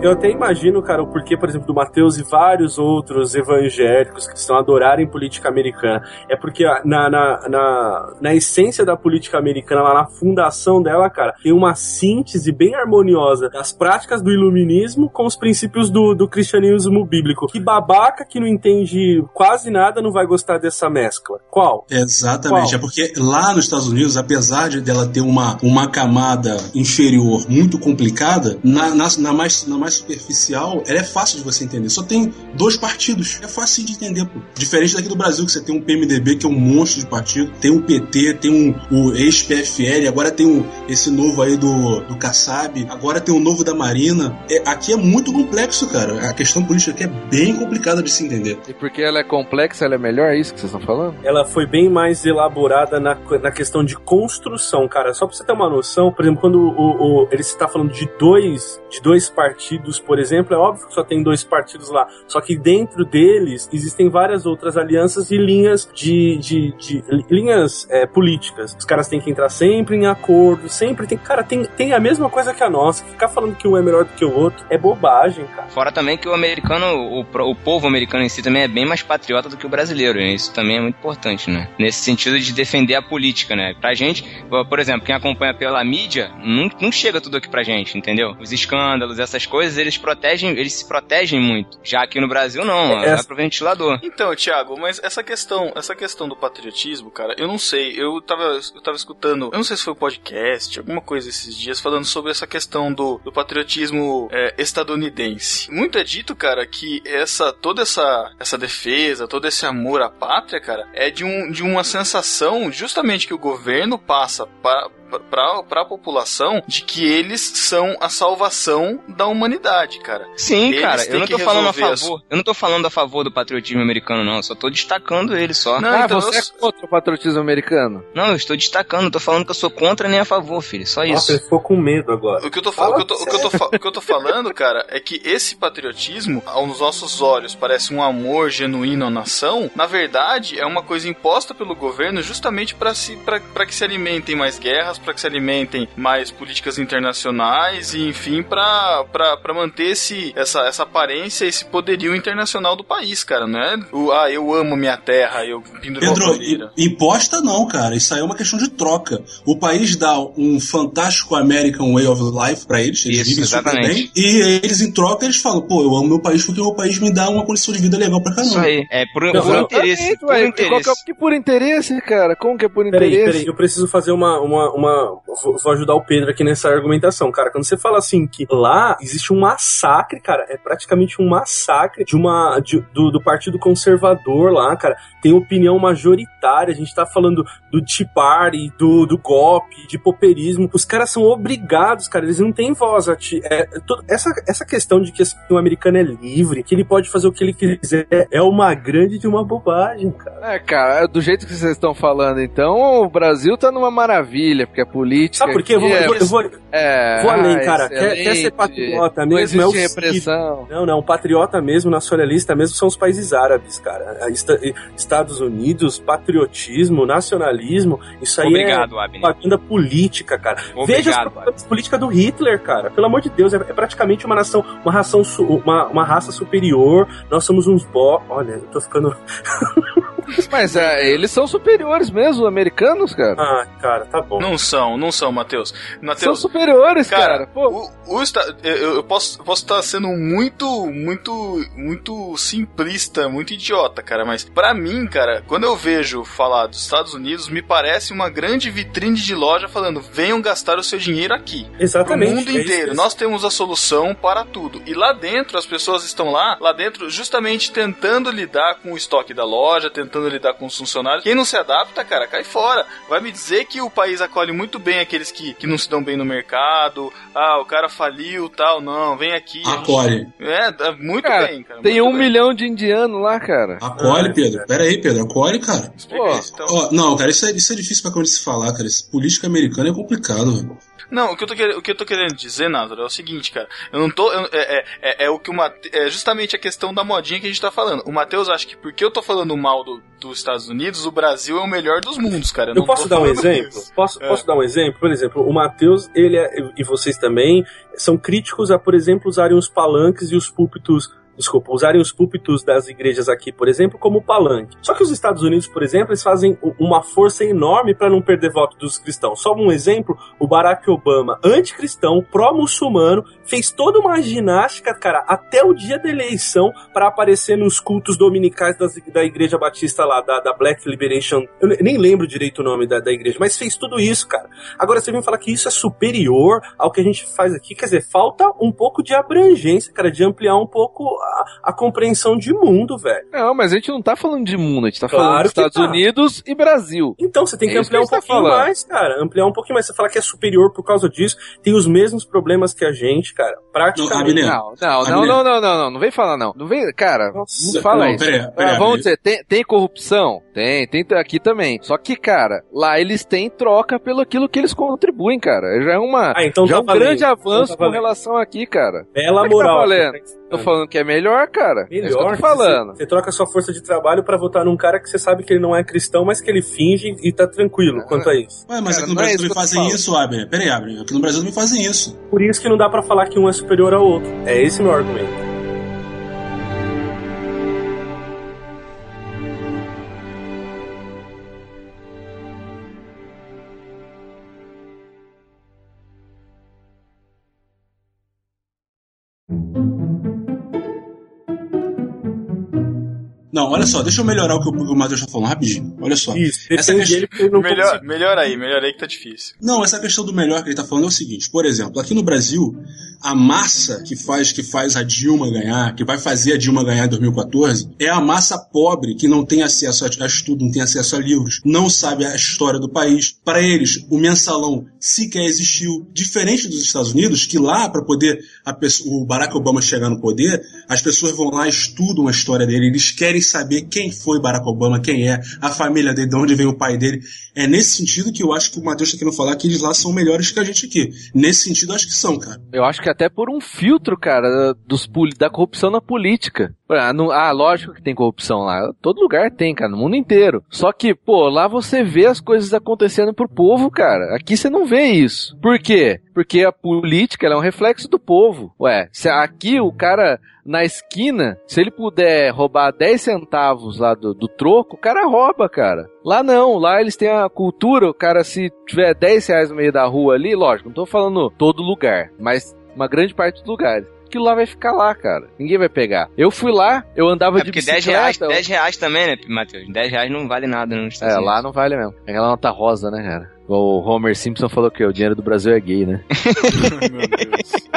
Eu até imagino, cara, o porquê, por exemplo, do Mateus e vários outros evangélicos que estão adorarem política americana. É porque na, na, na, na essência da política americana, lá na fundação dela, cara, tem uma síntese bem harmoniosa das práticas do iluminismo com os princípios do, do cristianismo bíblico. Que babaca que não entende quase nada não vai gostar dessa mescla. Qual? Exatamente, Qual? é porque lá nos Estados Unidos, apesar de dela ter uma, uma camada inferior muito complicada, na, na, na mais, na mais superficial, ela é fácil de você entender. Só tem dois partidos, é fácil de entender, pô. Diferente daqui do Brasil, que você tem um PMDB, que é um monstro de partido, tem um PT, tem um, o ex-PFL, agora tem um, esse novo aí do, do Kassab, agora tem o novo da Marina. É, aqui é muito complexo, cara. A questão política aqui é bem complicada de se entender. E porque ela é complexa, ela é melhor, é isso que vocês estão falando? ela foi bem mais elaborada na, na questão de construção, cara. Só pra você ter uma noção, por exemplo, quando o, o- ele está falando de dois, de dois partidos, por exemplo, é óbvio que só tem dois partidos lá. Só que dentro deles existem várias outras alianças e linhas de, de, de- linhas é, políticas. Os caras têm que entrar sempre em acordo, sempre tem. Cara, tem, tem a mesma coisa que a nossa. Ficar falando que um é melhor do que o outro é bobagem, cara. Fora também que o americano, o, o povo americano em si também é bem mais patriota do que o brasileiro. Isso também é muito importante, né? Nesse sentido de defender a política, né? Pra gente, por exemplo, quem acompanha pela mídia, não, não chega tudo aqui pra gente, entendeu? Os escândalos, essas coisas, eles protegem, eles se protegem muito. Já aqui no Brasil, não, É, vai pro ventilador. Então, Thiago, mas essa questão, essa questão do patriotismo, cara, eu não sei. Eu tava, eu tava escutando, eu não sei se foi um podcast, alguma coisa esses dias, falando sobre essa questão do, do patriotismo é, estadunidense. Muito é dito, cara, que essa toda essa essa defesa, todo esse amor à pátria, cara, é de, um, de uma sensação justamente que o governo passa para para a população de que eles são a salvação da humanidade, cara. Sim, Eles cara, eu não tô falando a resolver as- favor. Eu não tô falando a favor do patriotismo americano, não. Eu só tô destacando ele só. Não, ah, então você eu- é contra o patriotismo americano? Não, eu estou destacando, eu tô falando que eu sou contra nem a favor, filho. Só Nossa, isso. ele ficou com medo agora. O que eu tô, fa- Fala o que eu tô, o que eu tô, fa- o que eu tô falando, cara, é que esse patriotismo, aos nossos olhos, parece um amor genuíno à nação. Na verdade, é uma coisa imposta pelo governo justamente para se, pra, pra que se alimentem mais guerras, para que se alimentem mais políticas internacionais e, enfim, pra manter esse, essa, essa aparência, esse poderio internacional do país, cara, não é? O, ah, eu amo minha terra, eu penduro Pedro, i- imposta não, cara. Isso aí é uma questão de troca. O país dá um fantástico American Way of Life pra eles, eles Isso, vivem super exatamente. bem. E eles, em troca, eles falam, pô, eu amo meu país porque meu país me dá uma condição de vida legal pra caramba. Isso aí. É por, por interesse. Por. Qual interesse. que é, que por interesse, cara? Como que é por Peraí, interesse? peraí, eu preciso fazer uma, uma, uma uma. Vou, ajudar o Pedro aqui nessa argumentação, cara. Quando você fala assim que lá existe um massacre, cara, é praticamente um massacre de uma. de- do, do Partido Conservador lá, cara. Tem opinião majoritária. A gente tá falando do Tea Party, do, do golpe, de popeirismo. Os caras são obrigados, cara. Eles não têm voz. É, to- essa, essa questão de que assim, o americano é livre, que ele pode fazer o que ele quiser, é uma grande de uma bobagem, cara. É, cara, do jeito que vocês estão falando, então, o Brasil tá numa maravilha, porque a política. Sabe por quê? Eu vou, aqui eu vou- é, vou além, ah, cara. Quer, quer ser patriota Não mesmo? É o repressão. Não, não, patriota mesmo, nacionalista mesmo são os países árabes, cara. Estados Unidos, patriotismo, nacionalismo, isso aí Obrigado, é Abner. propaganda política, cara. Veja as Obrigado, propagandas políticas do Hitler, cara. Pelo amor de Deus, é, é praticamente uma nação, uma ração, uma, uma raça superior. Nós somos uns bó. Olha, eu tô ficando. Mas é, eles são superiores mesmo, os americanos, cara. Ah, cara, tá bom. Não são, não são, Matheus. são Matheus, superiores, cara. cara, Pô, o, o eu, eu posso posso estar sendo muito, muito, muito simplista, muito idiota, cara, mas pra mim, cara, quando eu vejo falar dos Estados Unidos, me parece uma grande vitrine de loja falando: venham gastar o seu dinheiro aqui. Exatamente. Pro mundo é isso inteiro. mesmo. Nós temos a solução para tudo. E lá dentro, as pessoas estão lá, lá dentro, justamente tentando lidar com o estoque da loja, tentando lidar com os funcionários. Quem não se adapta, cara, cai fora. Vai me dizer que o país acolhe muito bem aqueles que, que não se dão bem no mercado. Ah, o cara faliu tal. Não, vem aqui. Acolhe. É, dá muito Cara, bem, cara. tem um bem. milhão de indianos lá, cara. Acolhe, Pedro. Pera aí, Pedro. Acolhe, cara. Explica Pô, isso, então. Ó, não, cara, isso é, isso é difícil pra onde se falar, cara. Esse política americana é complicado, velho. Não, o que eu tô querendo, o que eu tô querendo dizer, Názaro, é o seguinte, cara. Eu não tô. eu- é, é, é, é o que o Mate, É justamente a questão da modinha que a gente tá falando. O Matheus acha que porque eu tô falando mal do, dos Estados Unidos, o Brasil é o melhor dos mundos, cara. Eu não posso dar um exemplo? isso. Posso, É. posso dar um exemplo? Por exemplo, o Matheus, ele é, e vocês também, são críticos a, por exemplo, usarem os palanques e os púlpitos. Desculpa, usarem os púlpitos das igrejas aqui, por exemplo, como palanque. Só que os Estados Unidos, por exemplo, eles fazem uma força enorme para não perder voto dos cristãos. Só um exemplo: o Barack Obama, anticristão, pró-muçulmano, fez toda uma ginástica, cara, até o dia da eleição para aparecer nos cultos dominicais das- da Igreja Batista lá, da, da Black Liberation. Eu ne- nem lembro direito o nome da, da igreja, mas fez tudo isso, cara. Agora você vem falar que isso é superior ao que a gente faz aqui. Quer dizer, falta um pouco de abrangência, cara, de ampliar um pouco a, a compreensão de mundo, velho. Não, mas a gente não tá falando de mundo, a gente tá Claro falando dos Estados tá. Unidos e Brasil. Então você tem que É ampliar um que gente tá pouquinho falando. mais, cara. Ampliar um pouquinho mais. Você fala que é superior por causa disso, tem os mesmos problemas que a gente, cara. Praticamente. Não, não, não, não, não, não, não, não vem falar não. Não vem, cara, Nossa, não fala não, isso. peraí, peraí, Ah, vamos dizer, tem, tem corrupção? Tem, tem aqui também. Só que, cara, lá eles têm troca pelo aquilo que eles contribuem, cara. Já é uma Ah, então já é tá um valendo. grande avanço Então tá com relação aqui, cara. Bela Como é tá moral. valendo? Tô falando que é melhor, cara. é isso que eu Melhor tô falando. Você, você troca sua força de trabalho pra votar num cara que você sabe que ele não é cristão, mas que ele finge e tá tranquilo quanto a isso. Ué, mas Cara, aqui no é Brasil isso também fazem falo. isso, Abner. Pera aí, Abner. Aqui no Brasil também fazem isso. Por isso que não dá pra falar que um é superior ao outro. É esse meu argumento. Não, olha só, deixa eu melhorar o que o, o Matheus tá falando rapidinho. Olha só. Isso, Essa questão- ele Melhor, melhor aí, melhor aí que tá difícil. Não, essa questão do melhor que ele tá falando é o seguinte, por exemplo, aqui no Brasil, a massa que faz que faz a Dilma ganhar, que vai fazer a Dilma ganhar em 2014, é a massa pobre que não tem acesso a, estudo, não tem acesso a livros, não sabe a história do país. Para eles, o mensalão sequer existiu, diferente dos Estados Unidos, que lá para poder pessoa- o Barack Obama chegar no poder, as pessoas vão lá estudam a história dele, eles querem saber quem foi Barack Obama, quem é, a família dele, de onde vem o pai dele. É nesse sentido que eu acho que o Matheus tá querendo falar que eles lá são melhores que a gente aqui. Nesse sentido, acho que são, cara. Eu acho que até por um filtro, cara, dos, da corrupção na política. Ah, não- ah, lógico que tem corrupção lá. Todo lugar tem, cara, no mundo inteiro. Só que, pô, lá você vê as coisas acontecendo pro povo, cara. Aqui você não vê isso. Por quê? Porque a política é um reflexo do povo. Ué, se aqui o cara na esquina, se ele puder roubar 10 centavos lá do, do troco, o cara rouba, cara. Lá não, lá eles têm a cultura, o cara se tiver 10 reais no meio da rua ali, lógico, não tô falando todo lugar, mas uma grande parte dos lugares. Aquilo lá vai ficar lá, cara. Ninguém vai pegar. Eu fui lá, eu andava É de porque 10 bicicleta. reais, eu- 10 reais também, né, Matheus? 10 reais não vale nada nos Estados É, Unidos. lá não vale mesmo. É aquela nota rosa, né, cara? O Homer Simpson falou que o dinheiro do Brasil é gay, né? Meu Deus.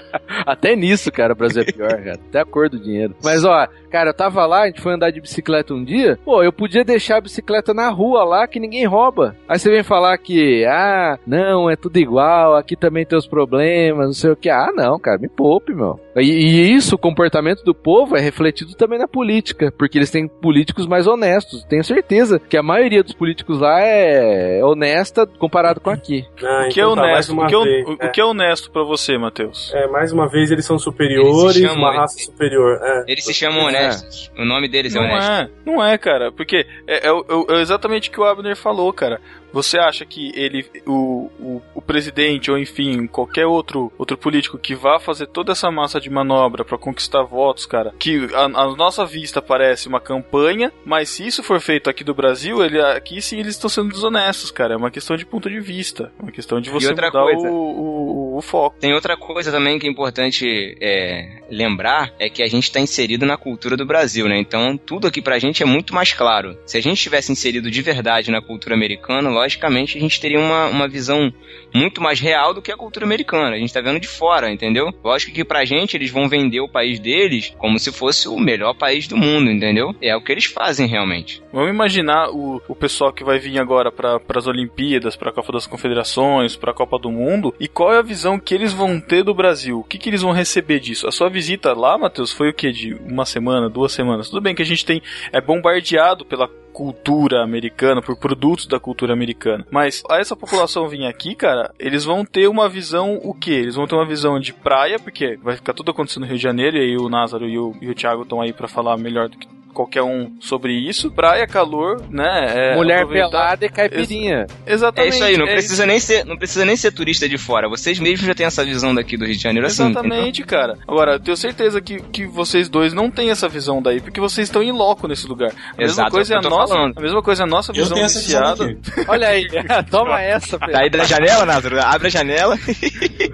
Até nisso, cara, o Brasil é pior, cara. Até a cor do dinheiro. Mas, ó, cara, eu tava lá, a gente foi andar de bicicleta um dia. Pô, eu podia deixar a bicicleta na rua lá que ninguém rouba. Aí você vem falar que, ah, não, é tudo igual, aqui também tem os problemas, não sei o que. Ah, não, cara, me poupe, meu. E, e isso, o comportamento do povo é refletido também na política, porque eles têm políticos mais honestos. Tenho certeza que a maioria dos políticos lá é honesta comparado com aqui. Ah, O que é então tá, mais honesto? uma O que é, o, o que é honesto pra você, Matheus? É, mais uma vez eles são superiores, Eles chamam, uma eles- raça superior. É. Eles se chamam honestos. O nome deles é Não honesto. é, não é, cara, porque é, é é exatamente o que o Abner falou, cara. Você acha que ele, o, o, o presidente, ou enfim, qualquer outro, outro político que vá fazer toda essa massa de manobra pra conquistar votos, cara, que a, a nossa vista parece uma campanha, mas se isso for feito aqui do Brasil, ele, aqui sim eles estão sendo desonestos, cara. É uma questão de ponto de vista, é uma questão de você mudar coisa. o, o, o foco. Tem outra coisa também que é importante é, lembrar, é que a gente está inserido na cultura do Brasil, né? Então tudo aqui pra gente é muito mais claro. Se a gente tivesse inserido de verdade na cultura americana, logicamente a gente teria uma, uma visão muito mais real do que a cultura americana. A gente tá vendo de fora, entendeu? Lógico que pra gente eles vão vender o país deles como se fosse o melhor país do mundo, entendeu? É o que eles fazem realmente. Vamos imaginar o, o pessoal que vai vir agora para as Olimpíadas, para a Copa das Confederações, para a Copa do Mundo, e qual é a visão que eles vão ter do Brasil? O que, que eles vão receber disso? A sua visita lá, Matheus, foi o que? De uma semana, duas semanas? Tudo bem que a gente tem é bombardeado pela cultura americana, por produtos da cultura americana. Mas a essa população vir aqui, cara, eles vão ter uma visão o quê? Eles vão ter uma visão de praia, porque vai ficar tudo acontecendo no Rio de Janeiro, e aí o Názaro e o, e o Thiago estão aí para falar melhor do que qualquer um sobre isso. Praia, calor, né? é, Mulher aproveitar- pelada e caipirinha. É Exatamente. isso aí, não é precisa nem ser, não precisa nem ser turista de fora. Vocês mesmos já têm essa visão daqui do Rio de Janeiro assim, entendeu? Exatamente, cara. Agora, eu tenho certeza que, que vocês dois não têm essa visão daí, porque vocês estão em loco nesse lugar. A mesma Exato, coisa é é o que a nossa, falando. a mesma coisa é a nossa Eu visão viciada. Olha aí, toma essa, velho. Daí da janela, Názaro, abre a janela.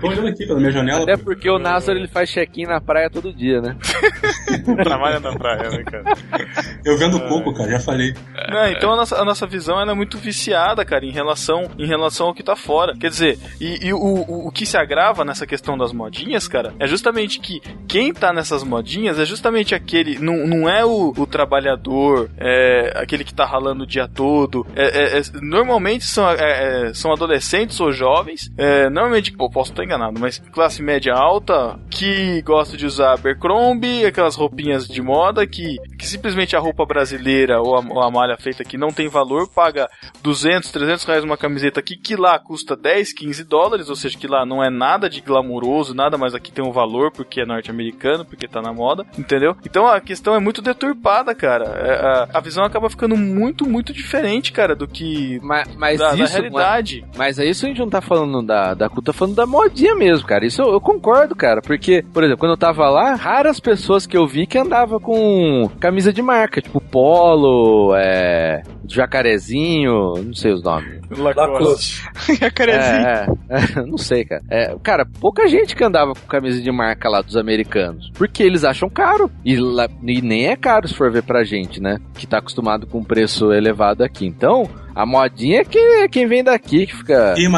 Tô olhando aqui pela minha janela. Até porque o Názaro ele faz check-in na praia todo dia, né? Trabalha na praia, né, cara? Eu vendo coco, cara, já falei. Não, então a nossa, a nossa visão é muito viciada, cara, em relação, em relação ao que tá fora. Quer dizer, e, e o, o, o que se agrava nessa questão das modinhas, cara, é justamente que quem tá nessas modinhas é justamente aquele. Não, não é o, o trabalhador, é aquele que tá ralando o dia todo. É, é- é- normalmente são, é, é, são adolescentes ou jovens. normalmente, pô, posso estar enganado, mas classe média alta que gosta de usar Abercrombie, aquelas roupinhas de moda que, que simplesmente a roupa brasileira ou a, ou a malha feita aqui não tem valor, paga 200, 300 reais uma camiseta aqui que lá custa 10, 15 dólares, ou seja, que lá não é nada de glamuroso, nada, mas aqui tem um valor porque é norte-americano, porque tá na moda, entendeu? Então a questão é muito deturpada, cara. É, a, a visão acaba ficando muito, muito diferente, cara, do que Mas, mas da, da isso, realidade. Mas é isso a gente não tá falando da, da cultura, tá falando da modinha mesmo, cara. Isso eu, eu concordo, cara. Porque, por exemplo, quando eu tava lá, raras pessoas que eu vi que andava com camisa de marca, tipo Polo, é, Jacarezinho, não sei os nomes. Lacoste. É, é, não sei, cara. É, cara, pouca gente que andava com camisa de marca lá dos americanos. Porque eles acham caro. E, lá- e nem é caro se for ver pra gente, né? Que tá acostumado com preço elevado aqui. Então, a modinha é quem, é quem vem daqui que fica. E,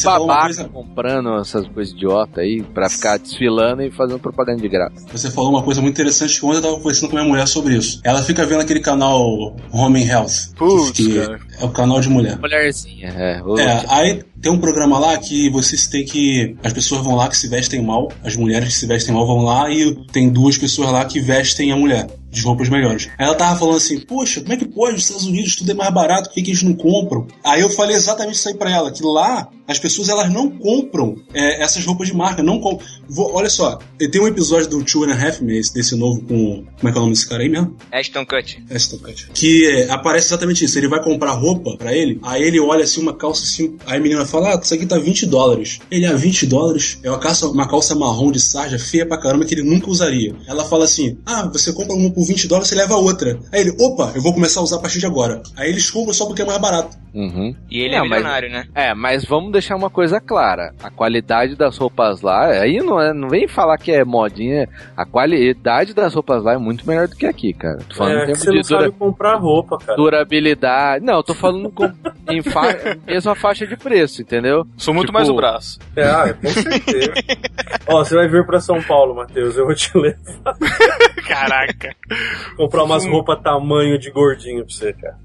falou uma babaca coisa. comprando essas coisas idiota aí pra ficar desfilando e fazendo propaganda de graça. Você falou uma coisa muito interessante que ontem eu tava conversando com minha mulher sobre isso. Ela fica vendo aquele canal Home and Health. Putz, que cara. é o canal de mulher. Mulherzinha, é. É, aí tem um programa lá que vocês têm que. As pessoas vão lá que se vestem mal, as mulheres que se vestem mal vão lá e tem duas pessoas lá que vestem a mulher de roupas melhores. Aí ela tava falando assim: Poxa, como é que pode? Nos Estados Unidos tudo é mais barato, por que, que eles não compram? Aí eu falei exatamente isso aí pra ela: que lá as pessoas elas não compram é, essas roupas de marca, não compram. Vou- olha só, tem um episódio do Two and a Half Men, esse- desse novo com. Como é que é o nome desse cara aí mesmo? Ashton Kutcher. Aston Kutcher. Que é, aparece exatamente isso. Ele vai comprar roupa pra ele, aí ele olha assim uma calça assim, aí a menina fala: Ah, isso aqui tá 20 dólares. Ele, ah, 20 dólares? É uma calça, uma calça marrom de sarja feia pra caramba que ele nunca usaria. Ela fala assim: Ah, você compra uma por 20 dólares, você leva outra. Aí ele, opa, eu vou começar a usar a partir de agora. Aí eles compram só porque é mais barato. Uhum. E ele é Não, mas- milionário, né? É, mas vamos deixar uma coisa clara. A qualidade das roupas lá, aí não, é, não vem falar que é modinha. A qualidade das roupas lá é muito melhor do que aqui, cara. Tô falando É, que você não de dura- sabe comprar roupa, cara. durabilidade. Não, eu tô falando com, em fa mesma faixa de preço, entendeu? Sou muito Tipo, mais o braço. É, ah, com certeza. Ó, você vai vir pra São Paulo, Matheus. Eu vou te levar. Caraca. Comprar umas roupas tamanho de gordinho pra você, cara.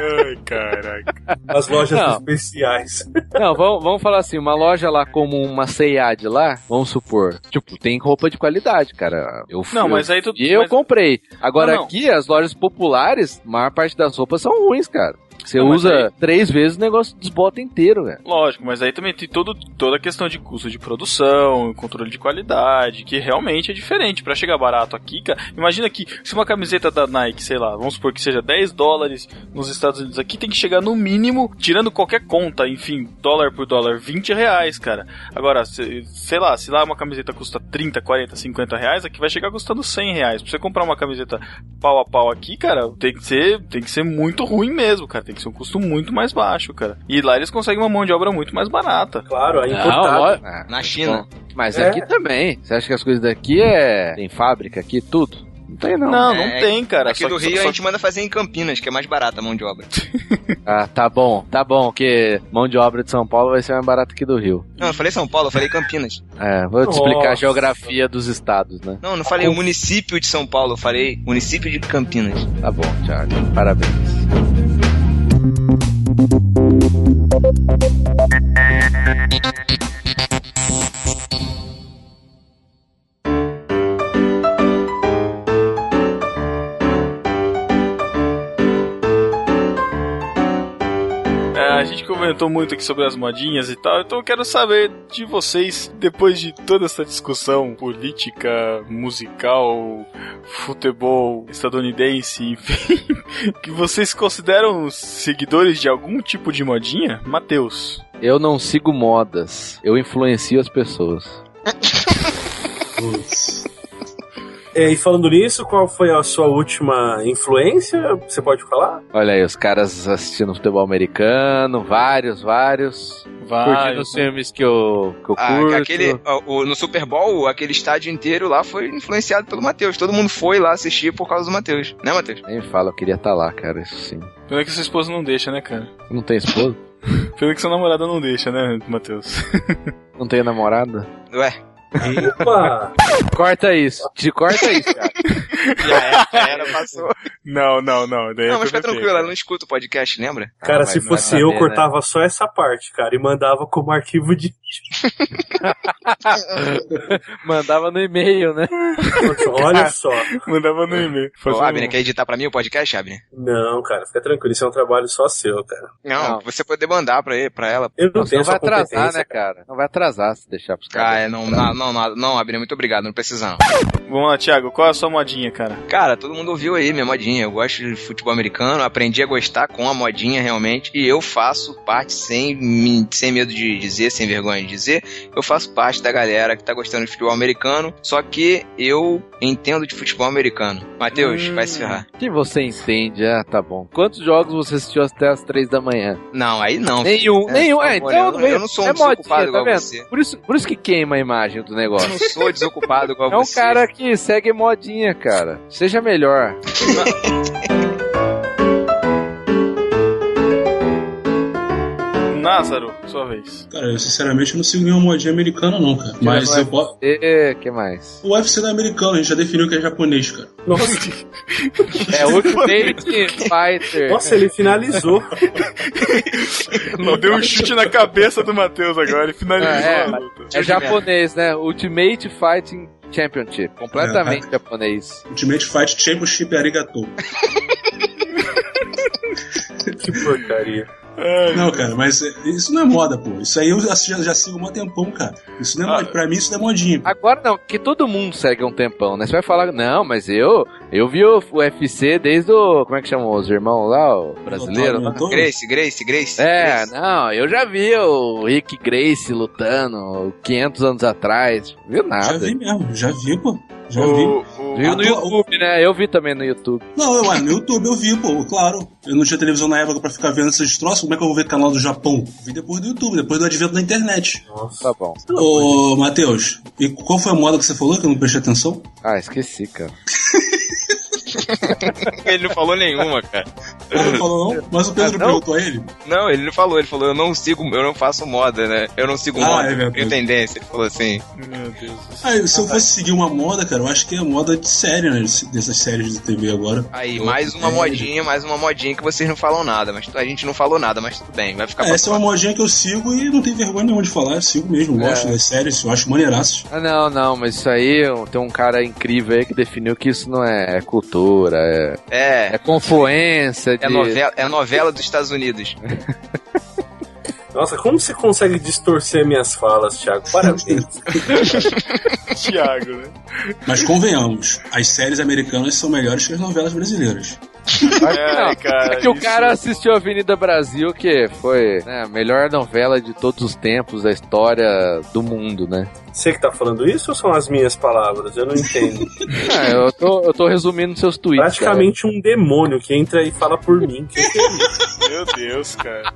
Ai, caraca. As lojas Não. especiais. Não, vamos, vamos falar assim, uma loja lá como uma C&A de lá, vamos supor, tipo, tem roupa de qualidade, cara. Eu fui, Não, mas aí tu. E eu mas- comprei. Agora Não, não. aqui, as lojas populares, a maior parte das roupas são ruins, cara. Você Não, usa aí- três vezes o negócio desbota inteiro, velho. Lógico, mas aí também tem todo, toda a questão de custo de produção, controle de qualidade, que realmente é diferente. Pra chegar barato aqui, cara, imagina que se uma camiseta da Nike, sei lá, vamos supor que seja 10 dólares nos Estados Unidos aqui, tem que chegar no mínimo, tirando qualquer conta, enfim, dólar por dólar, 20 reais, cara. Agora, se- sei lá, se lá uma camiseta custa 30, 40, 50 reais, aqui vai chegar custando 100 reais. Pra você comprar uma camiseta pau a pau aqui, cara, tem que ser, tem que ser muito ruim mesmo, cara. Tem que ser um custo muito mais baixo, cara. E lá eles conseguem uma mão de obra muito mais barata. Claro, a Não, importada. lógico. Ah, Na China. bom, Mas É. aqui também. Você acha que as coisas daqui é. Tem fábrica aqui, tudo? Não tem, não. Não, não, É, tem, cara. Aqui Só do Rio só- a gente manda fazer em Campinas, que é mais barata a mão de obra. Ah, tá bom, tá bom, que mão de obra de São Paulo vai ser mais barata que do Rio. Não, eu falei São Paulo, eu falei Campinas. É, vou te explicar a geografia dos estados, né? Não, eu não falei o município de São Paulo, eu falei município de Campinas. Tá bom, Thiago. Parabéns. Thank you. Gente comentou muito aqui sobre as modinhas e tal, então eu quero saber de vocês, depois de toda essa discussão política, musical, futebol estadunidense, enfim, que vocês consideram seguidores de algum tipo de modinha? Matheus. Eu não sigo modas, eu influencio as pessoas. Putz. É, e falando nisso, qual foi a sua última influência? Você pode falar? Olha aí, os caras assistindo futebol americano, vários, vários. Curtindo Vários. os filmes que eu, que eu Ah, curto. aquele, o- no Super Bowl, aquele estádio inteiro lá foi influenciado pelo Matheus. Todo mundo foi lá assistir por causa do Matheus. Né, Matheus? Nem fala, eu queria estar lá, cara, isso sim. Pena que sua esposa não deixa, né, cara? Não tem esposa? Pena que sua namorada não deixa, né, Matheus? Não tem namorada? Ué, Opa! Corta isso. Te corta isso, cara. já era, já era, passou. Não, não, não. Daí Não, mas fica tranquilo, ela não escuta o podcast, lembra? Cara, Ah, se não vai fosse eu, saber, né? cortava só essa parte, cara, e mandava como arquivo de. Mandava no e-mail, né? Olha só. Mandava no e-mail. Ô, um- Abner, quer editar pra mim o podcast, Abner? Não, cara, fica tranquilo, isso é um trabalho só seu, cara. Não, Não. você poder mandar pra, ele, pra ela. Eu não Não, tenho vai essa atrasar, né, cara? Não vai atrasar se deixar pros Ah, caras. é, não, não, não, não, não, Abner, muito obrigado, não precisa não. Vamos lá, Thiago, qual é a sua modinha, cara? Cara, todo mundo ouviu aí minha modinha. Eu gosto de futebol americano, aprendi a gostar com a modinha realmente. E eu faço parte, sem, sem medo de dizer, sem vergonha de dizer, eu faço parte da galera que tá gostando de futebol americano. Só que eu entendo de futebol americano. Matheus, Hum. vai se ferrar. O que você entende? Ah, tá bom. Quantos jogos você assistiu até as três da manhã? Não, aí não. Nenhum, filho. nenhum. É, então eu, eu não sou um é modinha, desocupado tá igual vendo? você. Por isso, por isso que queima a imagem do Eu negócio. não sou desocupado igual É um você. cara que segue modinha, cara. Seja melhor. Názaro, sua vez. Cara, eu sinceramente não sigo nenhuma modinha americana, não, cara. Mas eu posso. E que mais? O UFC não é americano, a gente já definiu que é japonês, cara. Nossa, É Ultimate Fighter. nossa, ele finalizou. Não deu um chute na cabeça do Matheus agora e finalizou É, a luta. É japonês, né? Ultimate Fighting Championship. Completamente japonês. Ultimate Fight Championship Arigato. que porcaria. Não, cara, mas é, isso não é moda, pô. Isso aí eu já, já sigo um tempão, cara. Isso não é Ah. mod- Pra mim, isso não é modinha. pô. Agora não, porque todo mundo segue um tempão, né? Você vai falar, não, mas eu eu vi o UFC desde o. Como é que chama os irmãos lá? O brasileiro? lá? Aumentou? Grace, Grace, Grace. É, Grace. não, eu já vi o Rick Grace lutando 500 anos atrás. Viu Já nada. vi mesmo, já vi, pô. Já vi. O, o- Viu no YouTube, né? Eu vi também no YouTube. Não, eu, ué, no YouTube eu vi, pô, claro. Eu não tinha televisão na época pra ficar vendo esses troços. Como é que eu vou ver canal do Japão? Vi depois do YouTube, depois do advento da internet. Tá bom. Ô, Matheus, e qual foi a moda que você falou que eu não prestei atenção? Ah, esqueci, cara. Ele não falou nenhuma, cara. Ele não falou não, mas o Pedro Ah, não? perguntou a ele. Não, ele não falou, ele falou, eu não sigo, eu não faço moda, né? Eu não sigo Ah, moda, é eu verdade. tenho tendência. Ele falou assim. Meu Deus. Ah, se eu fosse seguir uma moda, cara, eu acho que é moda de série, né? Dessas séries de TV agora. Aí, mais uma É. modinha, mais uma modinha que vocês não falam nada, mas a gente não falou nada, mas tudo bem, vai ficar É, essa é uma modinha que eu sigo e não tenho vergonha nenhuma de falar. Eu sigo mesmo, gosto É. das séries, eu acho maneiraças. Ah, não, não, mas isso aí tem um cara incrível aí que definiu que isso não é cultura, é, É, é confluência de. é novela, é novela dos Estados Unidos. Nossa, como você consegue distorcer minhas falas, Thiago? Parabéns. Thiago, né? Mas convenhamos, as séries americanas são melhores que as novelas brasileiras. É, cara. É que o isso- cara assistiu Avenida Brasil, que foi né, a melhor novela de todos os tempos da história do mundo, né? Você que tá falando isso ou são as minhas palavras? Eu não entendo. Ah, eu, tô, eu tô resumindo seus tweets. Praticamente um demônio que entra e fala por mim. Que que é isso? Meu Deus, cara.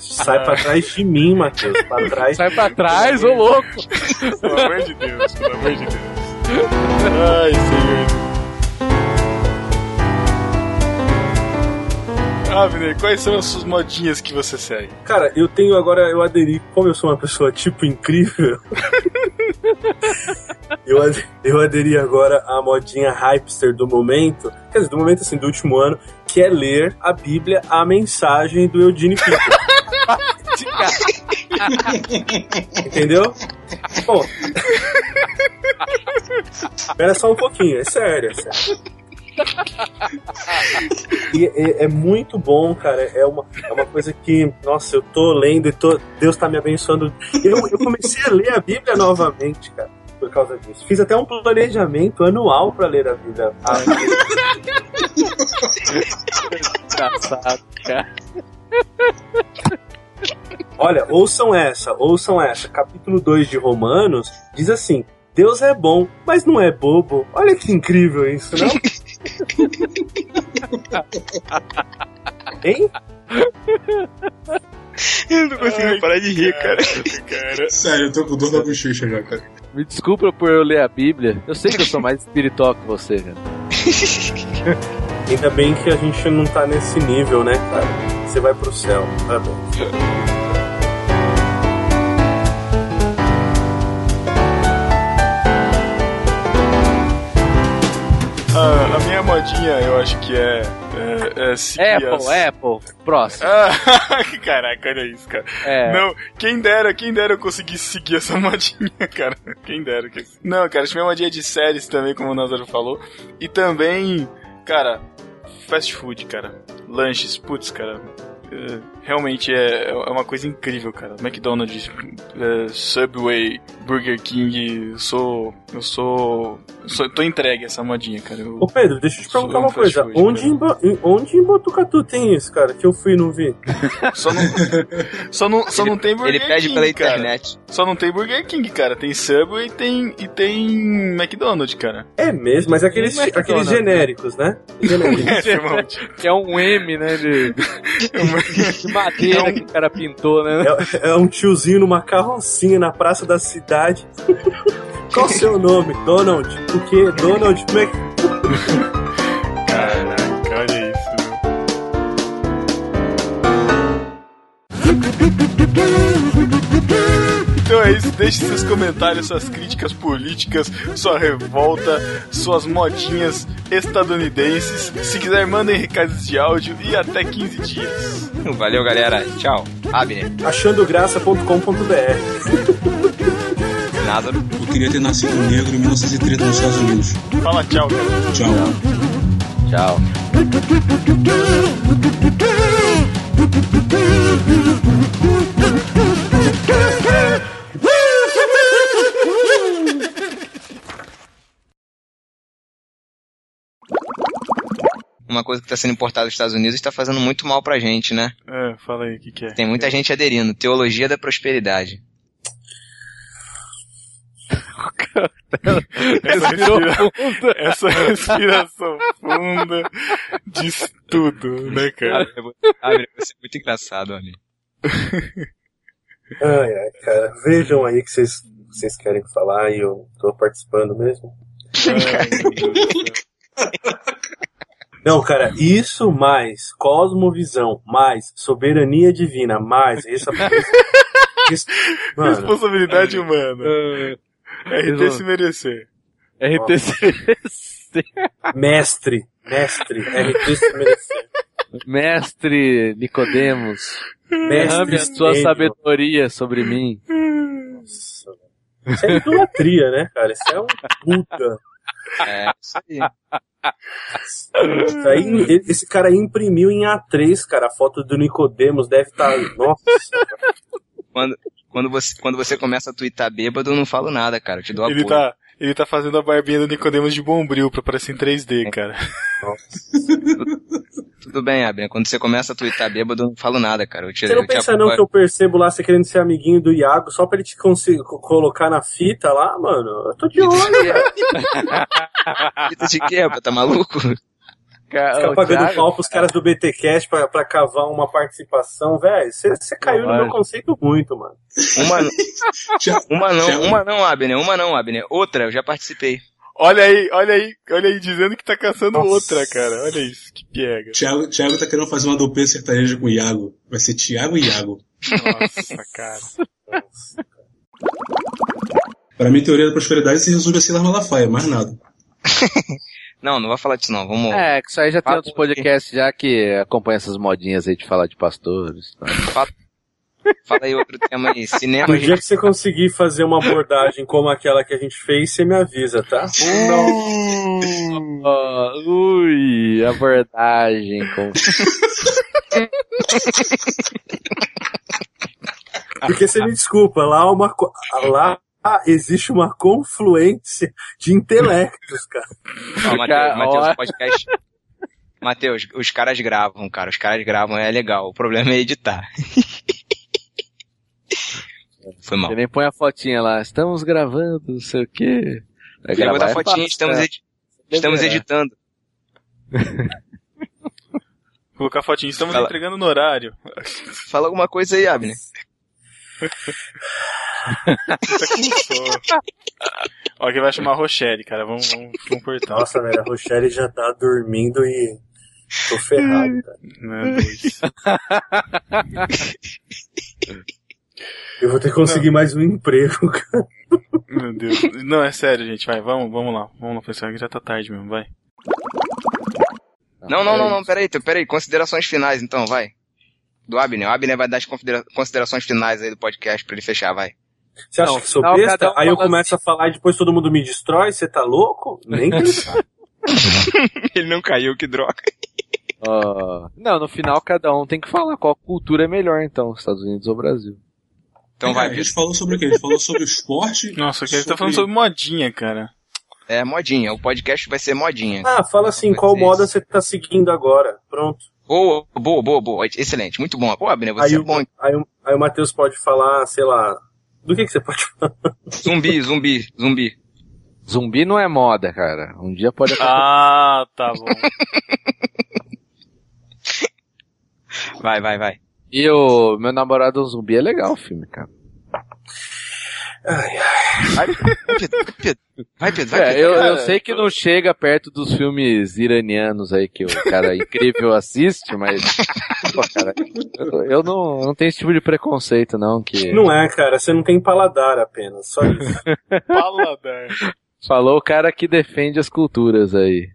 Sai pra trás de mim, Matheus. Pra trás. Sai pra trás, ô louco! Pelo amor de Deus, pelo amor de Deus. Ai, senhor. Avner, quais são as suas modinhas que você segue? Cara, eu tenho agora, eu aderi, como eu sou uma pessoa tipo incrível, eu, ad- eu aderi agora à modinha hypester do momento, quer dizer, do momento assim, do último ano, que é ler a Bíblia, a mensagem do Eugene Peterson. Entendeu? Bom. Espera só um pouquinho, é sério, é sério. E é, é muito bom, cara. É uma, é uma coisa que, nossa, eu tô lendo e tô, Deus tá me abençoando. Eu, eu comecei a ler a Bíblia novamente, cara, por causa disso. Fiz até um planejamento anual pra ler a Bíblia. Ah, Engraçado, cara. Olha, ouçam essa, ouçam essa. Capítulo 2 de Romanos diz assim: Deus é bom, mas não é bobo. Olha que incrível isso, não? hein? Eu não consigo Ai, parar de rir, cara. Cara, Sério, eu tô com dor na bochecha já, cara. Me desculpa por eu ler a Bíblia. Eu sei que eu sou mais espiritual que você, cara. Ainda bem que a gente não tá nesse nível, né, cara? Você vai pro céu. Parabéns. A, a minha modinha, eu acho que é. É, é seguir Apple, as- Apple, próximo. Ah, caraca, olha isso, cara. É. Não, quem dera, quem dera eu conseguisse seguir essa modinha, cara. Quem dera. que- Não, cara, acho minha modinha é de séries também, como o Nazaro falou. E também, cara, fast food, cara. Lanches, putz, cara. é, realmente é, é uma coisa incrível, cara. McDonald's, é, Subway, Burger King, eu sou. Eu sou. Eu sou tô entregue a essa modinha, cara. Eu, Ô Pedro, deixa eu te perguntar um uma coisa. food, onde, cara. em, onde em Botucatu tem isso, cara? Que eu fui e não vi. só não. Só não, só não tem Burger Ele pede King, pela cara. internet. Só não tem Burger King, cara. Tem Subway e tem, e tem McDonald's, cara. É mesmo, mas aqueles, McDonald's, aqueles né? genéricos, né? Genéricos. É, Firmamente. Que é um M, né? De, de madeira que o cara pintou, né? É, é um tiozinho numa carrocinha na praça da cidade. Qual o seu nome? Donald. O quê? Donald? Como é que... Caraca, olha isso. Então é isso, deixe seus comentários, suas críticas políticas, sua revolta, suas modinhas estadunidenses. Se quiser, mandem recados de áudio e até 15 dias. Valeu, galera. Tchau. Abner, Achandograça.com.br Lázaro. Eu queria ter nascido negro em 1930 nos Estados Unidos. Fala tchau, cara. Tchau. Tchau. Uma coisa que está sendo importada dos Estados Unidos está fazendo muito mal pra gente, né? É, fala aí, o que, que é? Tem muita gente aderindo. Teologia da prosperidade. Essa, Respirou respira- essa respiração funda diz tudo, né, cara? Abre, vai ser muito engraçado, amigo. Ai, ai, cara. Vejam aí que vocês vocês querem falar e eu tô participando mesmo. Ai, meu Deus do céu. Não, cara, isso mais cosmovisão, mais soberania divina, mais essa. res- Responsabilidade humana. RT se merecer. RTC. mestre, mestre, RT se merecer. Mestre Nicodemos, derrame a sua sabedoria sobre mim. Nossa. Isso é idolatria, né, cara? Isso é um puta. É, isso aí. Aí, esse cara aí imprimiu em A3, cara, a foto do Nicodemos deve estar. Nossa, Quando, quando, você, quando você começa a twittar bêbado, eu não falo nada, cara. Eu te dou Ele apoio. tá, ele tá fazendo a barbinha do Nicodemos de Bombril pra parecer em 3D, cara. Tudo bem, Abner. Quando você começa a twittar bêbado, eu não falo nada, cara. Eu te, Você não pensa não que eu percebo lá você querendo ser amiguinho do Iago só pra ele te colocar na fita lá, mano? Eu tô de olho, velho. Fita de quê, rapaz? Tá maluco? Ficar pagando pau pros caras do BTcast pra, pra cavar uma participação, velho. Você caiu no meu conceito muito, mano. Uma, uma não, uma não, Abner. Uma não, Abner. Outra, eu já participei. Olha aí, olha aí, olha aí, dizendo que tá caçando Nossa. outra, cara. Olha isso, que pega. Thiago, Thiago tá querendo fazer uma dupla sertaneja com o Iago. Vai ser Thiago e Iago. Nossa, cara. Pra mim, teoria da prosperidade se resume a Silas Malafaia, mais nada. Não, não vou falar disso não. Vamos. É, que isso aí já tem outros podcasts já que acompanham essas modinhas aí de falar de pastores. Tá? Fala aí outro tema aí. Cinema, No gente. dia que você conseguir fazer uma abordagem como aquela que a gente fez, você me avisa, tá? Ó, ui, abordagem com... Porque você me desculpa, lá há uma lá existe uma confluência de intelectos, cara. Ó, Matheus, podcast. Matheus, os caras gravam, cara. Os caras gravam, é legal. O problema é editar. Foi mal. Você nem põe a fotinha lá, estamos gravando, não sei o quê. Vai Vou botar é fotinha, estamos, né? edi- estamos editando. Colocar fotinho, estamos Fala. entregando no horário. Fala alguma coisa aí, Abner. Ó, que vai chamar Rochelle, cara. Vamos, vamos comportar. Nossa, velho, a Rochelle já tá dormindo e tô ferrado, cara. Meu Deus. Eu vou ter que conseguir mais um emprego, cara. Meu Deus. Não, é sério, gente. Vai, vamos, vamos lá. Vamos lá, pessoal, que já tá tarde mesmo. Vai. Não, não, não, não, peraí, tu- peraí. Considerações finais, então, vai. Do Abner. O Abner vai dar as considera- considerações finais aí do podcast pra ele fechar, vai. Você acha Não, que sou não, besta? um Aí eu começo a falar e depois todo mundo me destrói? Você tá louco? Nem pensar. ele não caiu, que droga. Ó, não, no final cada um tem que falar qual cultura é melhor então, Estados Unidos ou Brasil. Então vai, a gente falou sobre o quê? A gente falou sobre o esporte. Nossa, que ele tá falando sobre modinha, cara. É modinha. O podcast vai ser modinha. Ah, fala assim, qual moda você tá seguindo agora? Pronto. Boa, boa, boa, boa. Excelente, muito bom. Pô, Abner, você Aí, é o, bom. aí, o- aí o Matheus pode falar, sei lá. Do que, que você pode falar? Zumbi, zumbi, zumbi. Zumbi não é moda, cara. Um dia pode acontecer. Ah, tá bom. Vai, vai, vai. E o meu namorado é um zumbi é legal o filme, cara. Ai, ai. Vai, Pedro, vai, Pedro. Vai, Pedro, vai, É, eu, eu sei que não chega perto dos filmes iranianos aí que o cara incrível assiste, mas. Pô, cara, eu, eu não, não tenho esse tipo de preconceito, não, que. Não é, cara, você não tem paladar apenas, só isso. Paladar. Falou o cara que defende as culturas aí.